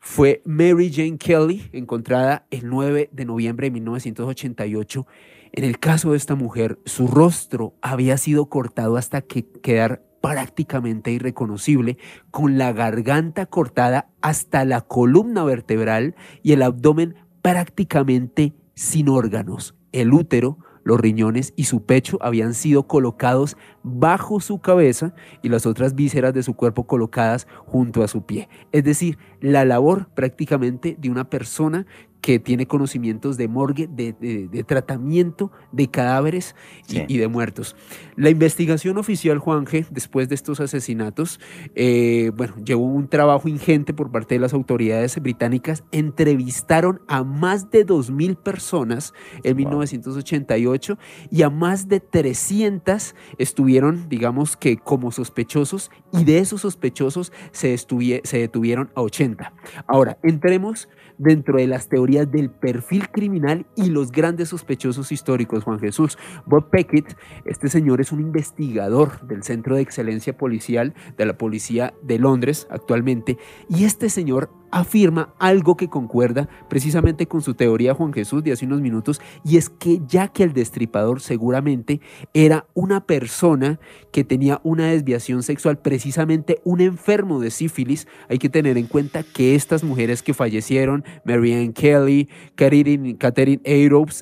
Fue Mary Jane Kelly, encontrada el 9 de noviembre de 1988. En el caso de esta mujer, su rostro había sido cortado hasta que quedar prácticamente irreconocible, con la garganta cortada hasta la columna vertebral y el abdomen prácticamente sin órganos. El útero, los riñones y su pecho habían sido colocados bajo su cabeza y las otras vísceras de su cuerpo colocadas junto a su pie. Es decir, la labor prácticamente de una persona que tiene conocimientos de morgue, de, tratamiento de cadáveres y, de muertos. La investigación oficial, Juanje, después de estos asesinatos, eh, bueno, llevó un trabajo ingente por parte de las autoridades británicas. Entrevistaron a más de 2.000 personas en 1988 y a más de 300 estuvieron, digamos que como sospechosos, y de esos sospechosos se, se detuvieron a 80. Ahora, entremos dentro de las teorías del perfil criminal y los grandes sospechosos históricos, Juan Jesús. Bob Peckett, este señor es un investigador del Centro de Excelencia Policial de la Policía de Londres actualmente, y este señor afirma algo que concuerda precisamente con su teoría Juan Jesús de hace unos minutos, y es que ya que el destripador seguramente era una persona que tenía una desviación sexual, precisamente un enfermo de sífilis, hay que tener en cuenta que estas mujeres que fallecieron, Marianne Kelly, Catherine, Catherine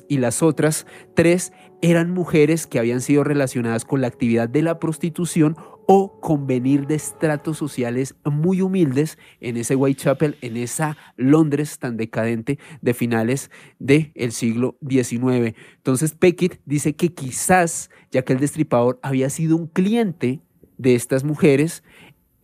y las otras tres, eran mujeres que habían sido relacionadas con la actividad de la prostitución o convenir de estratos sociales muy humildes en ese Whitechapel, en esa Londres tan decadente de finales del siglo XIX. Entonces Peckett dice que quizás, ya que el destripador había sido un cliente de estas mujeres,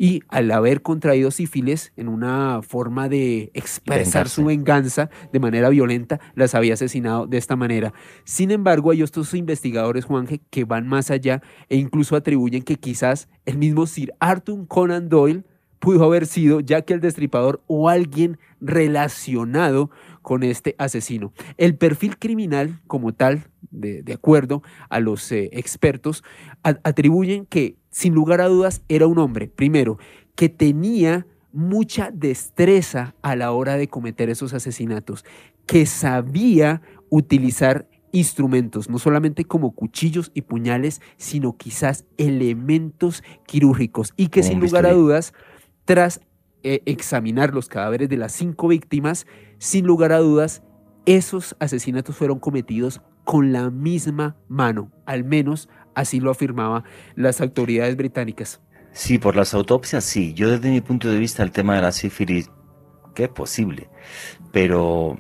y al haber contraído sífilis en una forma de expresar su venganza de manera violenta, las había asesinado de esta manera. Sin embargo, hay estos investigadores, Juanje, que van más allá e incluso atribuyen que quizás el mismo Sir Arthur Conan Doyle pudo haber sido ya que el Destripador o alguien relacionado con este asesino. El perfil criminal como tal, de, acuerdo a los eh, expertos, atribuyen que sin lugar a dudas era un hombre, primero, que tenía mucha destreza a la hora de cometer esos asesinatos, que sabía utilizar instrumentos, no solamente como cuchillos y puñales, sino quizás elementos quirúrgicos y que sin lugar a dudas, tras eh, examinar los cadáveres de las cinco víctimas, sin lugar a dudas, esos asesinatos fueron cometidos con la misma mano, al menos así lo afirmaban las autoridades británicas. Sí, por las autopsias sí. Yo desde mi punto de vista el tema de la sífilis, que es posible, pero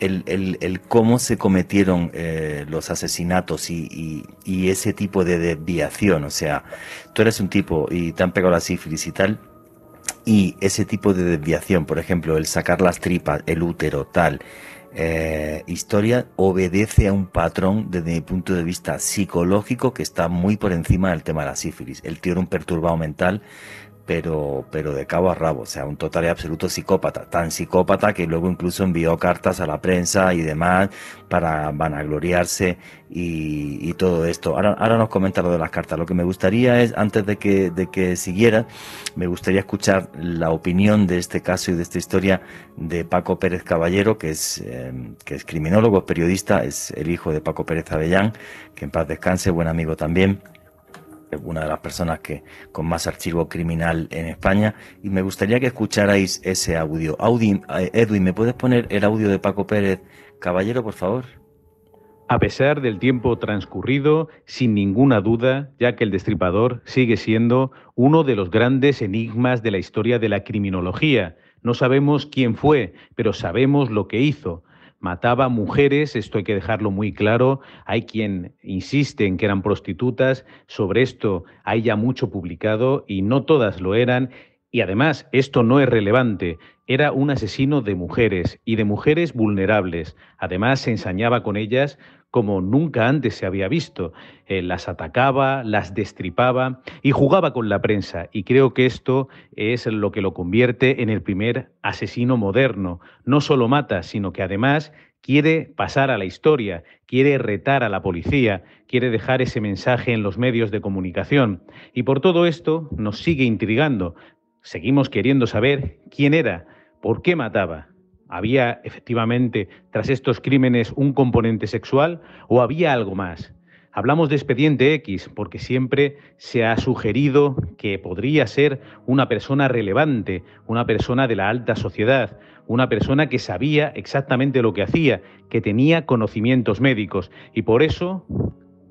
el, cómo se cometieron eh, los asesinatos y, ese tipo de desviación, o sea, tú eres un tipo y te han pegado la sífilis y tal, y ese tipo de desviación, por ejemplo, el sacar las tripas, el útero, tal, eh, historia obedece a un patrón desde mi punto de vista psicológico que está muy por encima del tema de la sífilis. El tío era un perturbado mental pero, pero de cabo a rabo, o sea, un total y absoluto psicópata, tan psicópata que luego incluso envió cartas a la prensa y demás para vanagloriarse y, y todo esto. Ahora, ahora nos comenta lo de las cartas. Lo que me gustaría es, antes de que, de que siguiera, me gustaría escuchar la opinión de este caso y de esta historia de Paco Pérez Caballero, que es, eh, que es criminólogo, periodista, es el hijo de Paco Pérez Avellán, que en paz descanse, buen amigo también una de las personas que con más archivo criminal en España, y me gustaría que escucharais ese audio. Audi, eh, Edwin, ¿me puedes poner el audio de Paco Pérez Caballero, por favor? A pesar del tiempo transcurrido, sin ninguna duda, ya que el destripador sigue siendo uno de los grandes enigmas de la historia de la criminología. No sabemos quién fue, pero sabemos lo que hizo mataba mujeres, esto hay que dejarlo muy claro, hay quien insiste en que eran prostitutas, sobre esto hay ya mucho publicado y no todas lo eran, y además esto no es relevante, era un asesino de mujeres y de mujeres vulnerables, además se ensañaba con ellas como nunca antes se había visto. Eh, las atacaba, las destripaba y jugaba con la prensa. Y creo que esto es lo que lo convierte en el primer asesino moderno. No solo mata, sino que además quiere pasar a la historia, quiere retar a la policía, quiere dejar ese mensaje en los medios de comunicación. Y por todo esto nos sigue intrigando. Seguimos queriendo saber quién era, por qué mataba, ¿Había efectivamente tras estos crímenes un componente sexual o había algo más? Hablamos de expediente X porque siempre se ha sugerido que podría ser una persona relevante, una persona de la alta sociedad, una persona que sabía exactamente lo que hacía, que tenía conocimientos médicos y por eso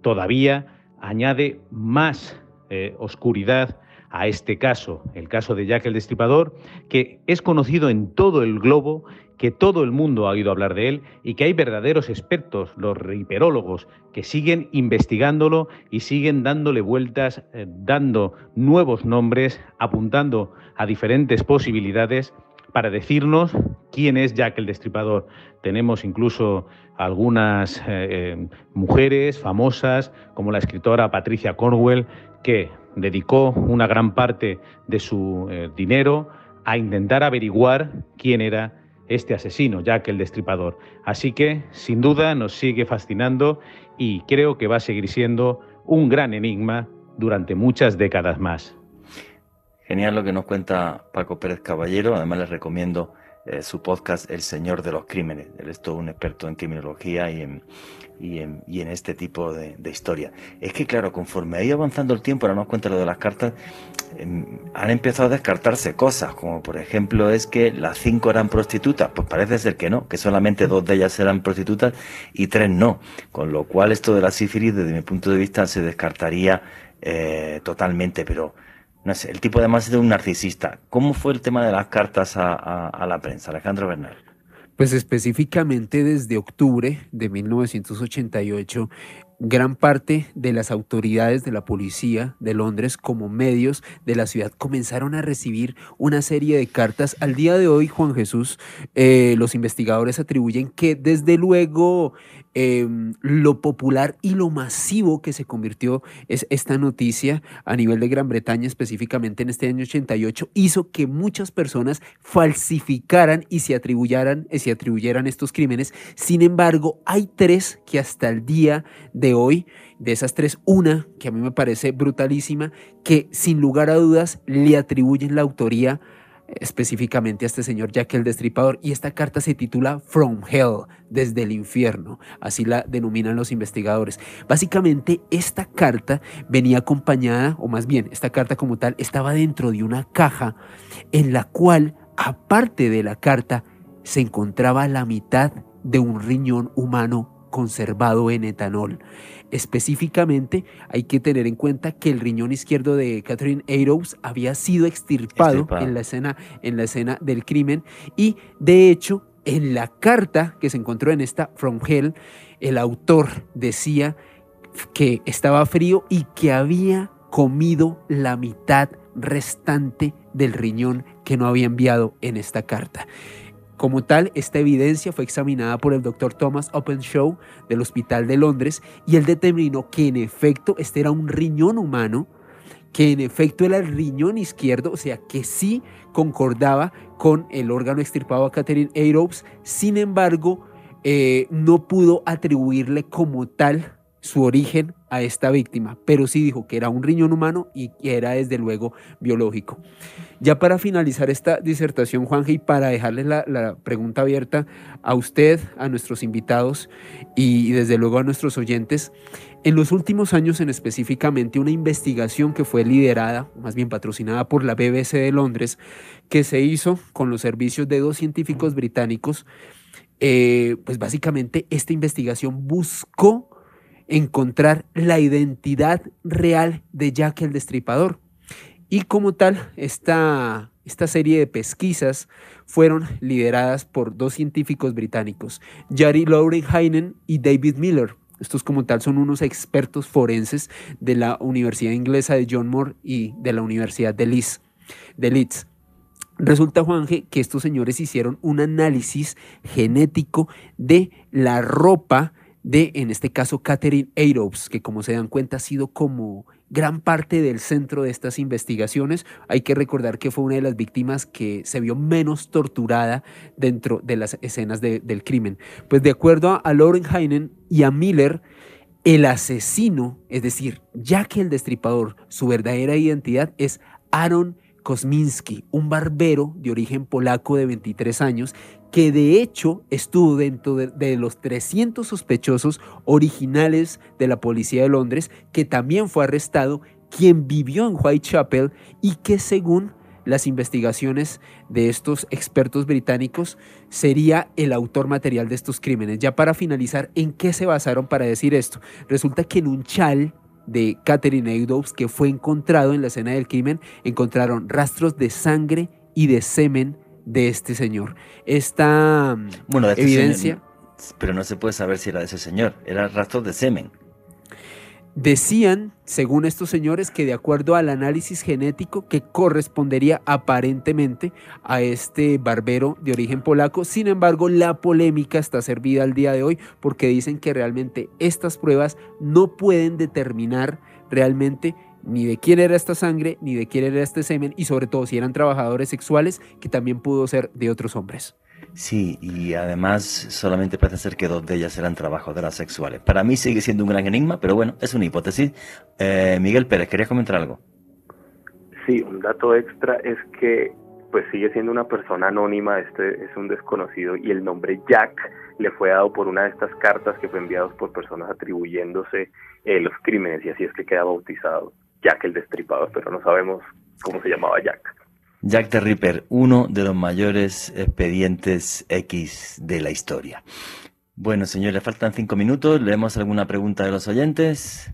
todavía añade más eh, oscuridad a este caso, el caso de Jack el Destripador, que es conocido en todo el globo que todo el mundo ha oído hablar de él y que hay verdaderos expertos, los riperólogos, que siguen investigándolo y siguen dándole vueltas, eh, dando nuevos nombres, apuntando a diferentes posibilidades para decirnos quién es Jack el Destripador. Tenemos incluso algunas eh, eh, mujeres famosas, como la escritora Patricia Cornwell, que dedicó una gran parte de su dinero a intentar averiguar quién era este asesino, Jack el Destripador. Así que, sin duda, nos sigue fascinando y creo que va a seguir siendo un gran enigma durante muchas décadas más. Genial lo que nos cuenta Paco Pérez Caballero. Además, les recomiendo eh, su podcast El Señor de los Crímenes. Él es todo un experto en criminología y en, y en, y en este tipo de, de, historia. Es que, claro, conforme ha ido avanzando el tiempo, ahora nos cuenta lo de las cartas, eh, han empezado a descartarse cosas, como por ejemplo es que las cinco eran prostitutas. Pues parece ser que no, que solamente dos de ellas eran prostitutas y tres no. Con lo cual, esto de la sífilis, desde mi punto de vista, se descartaría eh, totalmente, pero no sé, el tipo además es de un narcisista. ¿Cómo fue el tema de las cartas a, la prensa, Alejandro Bernal? Pues específicamente desde octubre de 1988, gran parte de las autoridades de la policía de Londres como medios de la ciudad comenzaron a recibir una serie de cartas. Al día de hoy, Juan Jesús, eh, los investigadores atribuyen que desde luego eh, lo popular y lo masivo que se convirtió es esta noticia a nivel de Gran Bretaña, específicamente en este año 88, hizo que muchas personas falsificaran y se atribuyeran, se atribuyeran estos crímenes. Sin embargo, hay tres que hasta el día de hoy, de esas tres, una que a mí me parece brutalísima, que sin lugar a dudas le atribuyen la autoría específicamente a este señor Jack el Destripador y esta carta se titula From Hell, desde el infierno, así la denominan los investigadores. Básicamente esta carta venía acompañada, o más bien esta carta como tal, estaba dentro de una caja en la cual, aparte de la carta, se encontraba la mitad de un riñón humano conservado en etanol. Específicamente, hay que tener en cuenta que el riñón izquierdo de Catherine Eddowes había sido extirpado, En, la escena, en la escena del crimen y, de hecho, en la carta que se encontró en esta From Hell, el autor decía que estaba frío y que había comido la mitad restante del riñón que no había enviado en esta carta. Como tal, esta evidencia fue examinada por el doctor Thomas Openshaw del Hospital de Londres y él determinó que en efecto este era un riñón humano, que en efecto era el riñón izquierdo, o sea que sí concordaba con el órgano extirpado a Catherine Eddowes, sin embargo, eh, no pudo atribuirle como tal su origen a esta víctima, pero sí dijo que era un riñón humano y que era desde luego biológico. Ya para finalizar esta disertación, Juanje, y para dejarle la, pregunta abierta a usted, a nuestros invitados y, desde luego a nuestros oyentes, en los últimos años en específicamente una investigación que fue liderada, más bien patrocinada por la BBC de Londres, que se hizo con los servicios de dos científicos británicos, eh, pues básicamente esta investigación buscó encontrar la identidad real de Jack el Destripador. Y como tal, esta, esta serie de pesquisas fueron lideradas por dos científicos británicos, Jari Heinen y David Miller. Estos como tal son unos expertos forenses de la Universidad Inglesa de John Moore y de la Universidad de Leeds. De Leeds. Resulta, Juanje, que estos señores hicieron un análisis genético de la ropa de, en este caso, Catherine Eirops, que como se dan cuenta ha sido como gran parte del centro de estas investigaciones. Hay que recordar que fue una de las víctimas que se vio menos torturada dentro de las escenas del crimen. Pues de acuerdo a Lauren Heinen y a Miller, el asesino, es decir, ya que el destripador, su verdadera identidad es Aaron Kosminski, un barbero de origen polaco de 23 años, que de hecho estuvo dentro de, los 300 sospechosos originales de la policía de Londres, que también fue arrestado, quien vivió en Whitechapel y que según las investigaciones de estos expertos británicos sería el autor material de estos crímenes. Ya para finalizar, ¿en qué se basaron para decir esto? Resulta que en un chal de Catherine Eddowes que fue encontrado en la escena del crimen, encontraron rastros de sangre y de semen de este señor. Esta bueno, este evidencia... pero no se puede saber si era de ese señor, era rastros de semen. Decían, según estos señores, que de acuerdo al análisis genético que correspondería aparentemente a este barbero de origen polaco, sin embargo la polémica está servida al día de hoy porque dicen que realmente estas pruebas no pueden determinar realmente ni de quién era esta sangre, ni de quién era este semen, y sobre todo si eran trabajadores sexuales, que también pudo ser de otros hombres. Sí, y además solamente parece ser que dos de ellas eran trabajadoras sexuales. Para mí sigue siendo un gran enigma, pero bueno, es una hipótesis. Eh, Miguel Pérez, ¿querías comentar algo? Sí, un dato extra es que pues sigue siendo una persona anónima, este es un desconocido y el nombre Jack le fue dado por una de estas cartas que fue enviadas por personas atribuyéndose eh, los crímenes y así es que queda bautizado Jack el Destripador, pero no sabemos cómo se llamaba Jack. Jack the Ripper, uno de los mayores expedientes X de la historia. Bueno, señores, faltan cinco minutos. ¿Leemos alguna pregunta de los oyentes?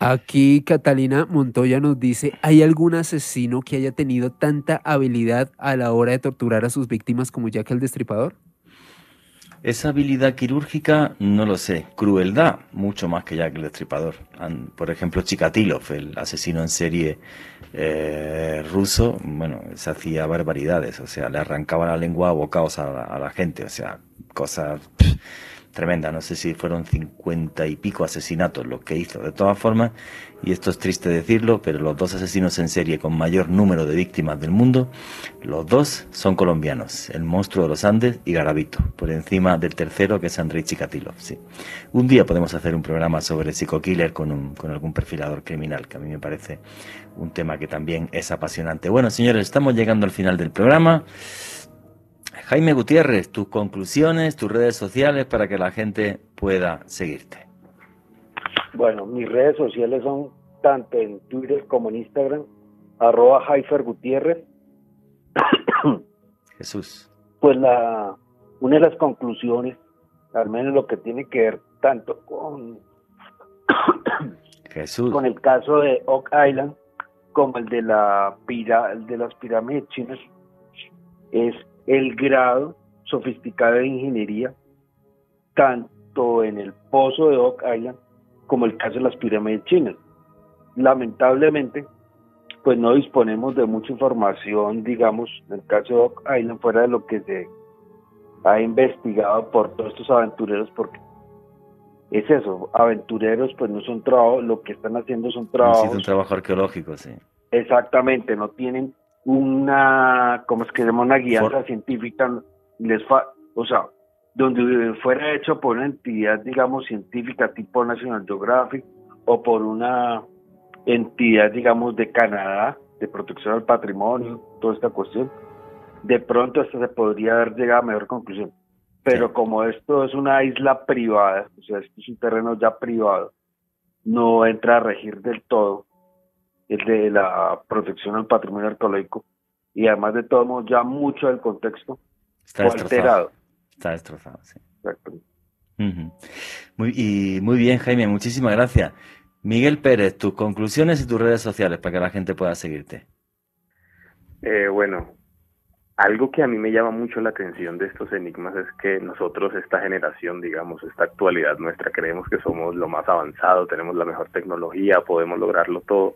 Aquí Catalina Montoya nos dice, ¿hay algún asesino que haya tenido tanta habilidad a la hora de torturar a sus víctimas como Jack el Destripador? Esa habilidad quirúrgica no lo sé. Crueldad, mucho más que Jack el Destripador. Por ejemplo, Chikatilov, el asesino en serie eh, ruso, bueno, se hacía barbaridades. O sea, le arrancaba la lengua a bocados a la, gente. O sea, cosas tremenda, no sé si fueron cincuenta y pico asesinatos lo que hizo. De todas formas, y esto es triste decirlo, pero los dos asesinos en serie con mayor número de víctimas del mundo, los dos son colombianos, el monstruo de los Andes y Garavito, por encima del tercero que es Andrei Chikatilo. Sí. Un día podemos hacer un programa sobre psico-killer con, un, con algún perfilador criminal, que a mí me parece un tema que también es apasionante. Bueno, señores, estamos llegando al final del programa. Jaime Gutiérrez, tus conclusiones, tus redes sociales para que la gente pueda seguirte. Bueno, mis redes sociales son tanto en Twitter como en Instagram, arroba Jaifer Gutiérrez. Jesús. Pues la, una de las conclusiones, al menos lo que tiene que ver tanto con, Jesús. con el caso de Oak Island como el de, la pira, de las pirámides chinas, es el grado sofisticado de ingeniería, tanto en el pozo de Oak Island como el caso de las pirámides chinas. Lamentablemente, pues no disponemos de mucha información, digamos, en el caso de Oak Island, fuera de lo que se ha investigado por todos estos aventureros, porque es eso, aventureros pues no son trabajos, lo que están haciendo son trabajos... un trabajo arqueológico, sí. Exactamente, no tienen una, ¿cómo es que se llama? Una guía científica, les fa o sea, donde fuera hecho por una entidad, digamos, científica tipo National Geographic o por una entidad, digamos, de Canadá, de protección al patrimonio, toda esta cuestión, de pronto hasta se podría haber llegado a mejor conclusión. Pero como esto es una isla privada, o sea, esto es un terreno ya privado, no entra a regir del todo el de la protección al patrimonio arqueológico y además de todo modo ya mucho del contexto Está alterado. Está destrozado, sí. muy, y muy bien, Jaime, muchísimas gracias. Miguel Pérez, tus conclusiones y tus redes sociales para que la gente pueda seguirte. Eh, bueno, algo que a mí me llama mucho la atención de estos enigmas es que nosotros, esta generación, digamos, esta actualidad nuestra, creemos que somos lo más avanzado, tenemos la mejor tecnología, podemos lograrlo todo,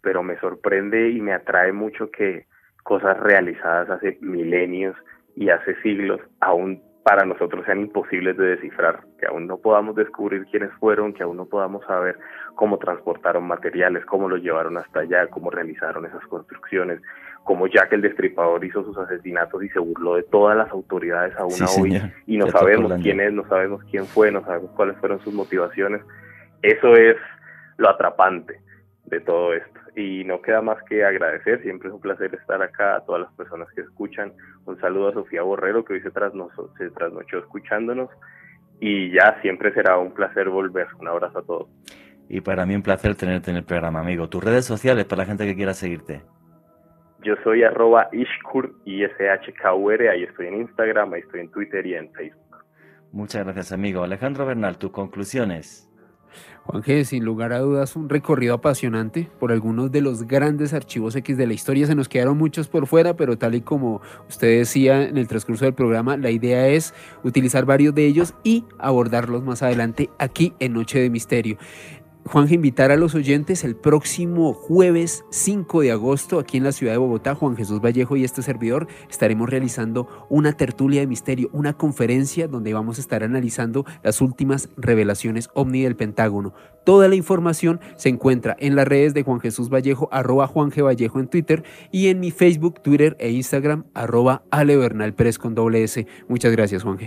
pero me sorprende y me atrae mucho que cosas realizadas hace milenios y hace siglos aún para nosotros sean imposibles de descifrar, que aún no podamos descubrir quiénes fueron, que aún no podamos saber cómo transportaron materiales, cómo los llevaron hasta allá, cómo realizaron esas construcciones, cómo Jack el Destripador hizo sus asesinatos y se burló de todas las autoridades aún hoy y no sabemos quién es, no sabemos quién fue, no sabemos cuáles fueron sus motivaciones. Eso es lo atrapante de todo esto. Y no queda más que agradecer, siempre es un placer estar acá a todas las personas que escuchan. Un saludo a Sofía Borrero, que hoy se, trasnochó, se trasnochó escuchándonos. Y ya siempre será un placer volver. Un abrazo a todos. Y para mí un placer tenerte en el programa, amigo. Tus redes sociales para la gente que quiera seguirte. Yo soy arroba Ishkur, i s h k ahí estoy en Instagram, ahí estoy en Twitter y en Facebook. Muchas gracias, amigo. Alejandro Bernal, tus conclusiones. Juanje, sin lugar a dudas, un recorrido apasionante por algunos de los grandes archivos X de la historia. Se nos quedaron muchos por fuera, pero tal y como usted decía en el transcurso del programa, la idea es utilizar varios de ellos y abordarlos más adelante aquí en Noche de Misterio. Juanje, invitar a los oyentes el próximo jueves 5 de agosto aquí en la ciudad de Bogotá, Juan Jesús Vallejo y este servidor estaremos realizando una tertulia de misterio, una conferencia donde vamos a estar analizando las últimas revelaciones ovni del Pentágono. Toda la información se encuentra en las redes de Juan Jesús Vallejo, arroba Juan. Vallejo en Twitter y en mi Facebook, Twitter e Instagram, arroba Ale Bernal Pérez con doble S. Muchas gracias, Juan.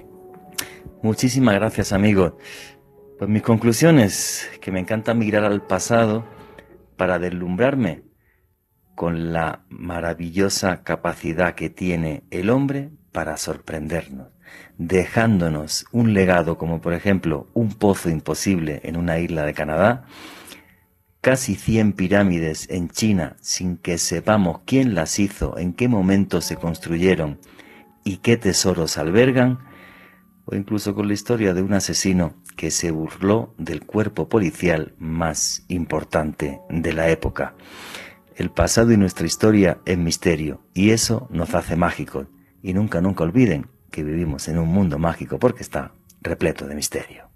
Muchísimas gracias, amigo. Pues mis conclusiones, que me encanta mirar al pasado para deslumbrarme con la maravillosa capacidad que tiene el hombre para sorprendernos, dejándonos un legado como por ejemplo un pozo imposible en una isla de Canadá, casi 100 pirámides en China sin que sepamos quién las hizo, en qué momento se construyeron y qué tesoros albergan, o incluso con la historia de un asesino que se burló del cuerpo policial más importante de la época. El pasado y nuestra historia es misterio y eso nos hace mágicos. Y nunca, nunca olviden que vivimos en un mundo mágico porque está repleto de misterio.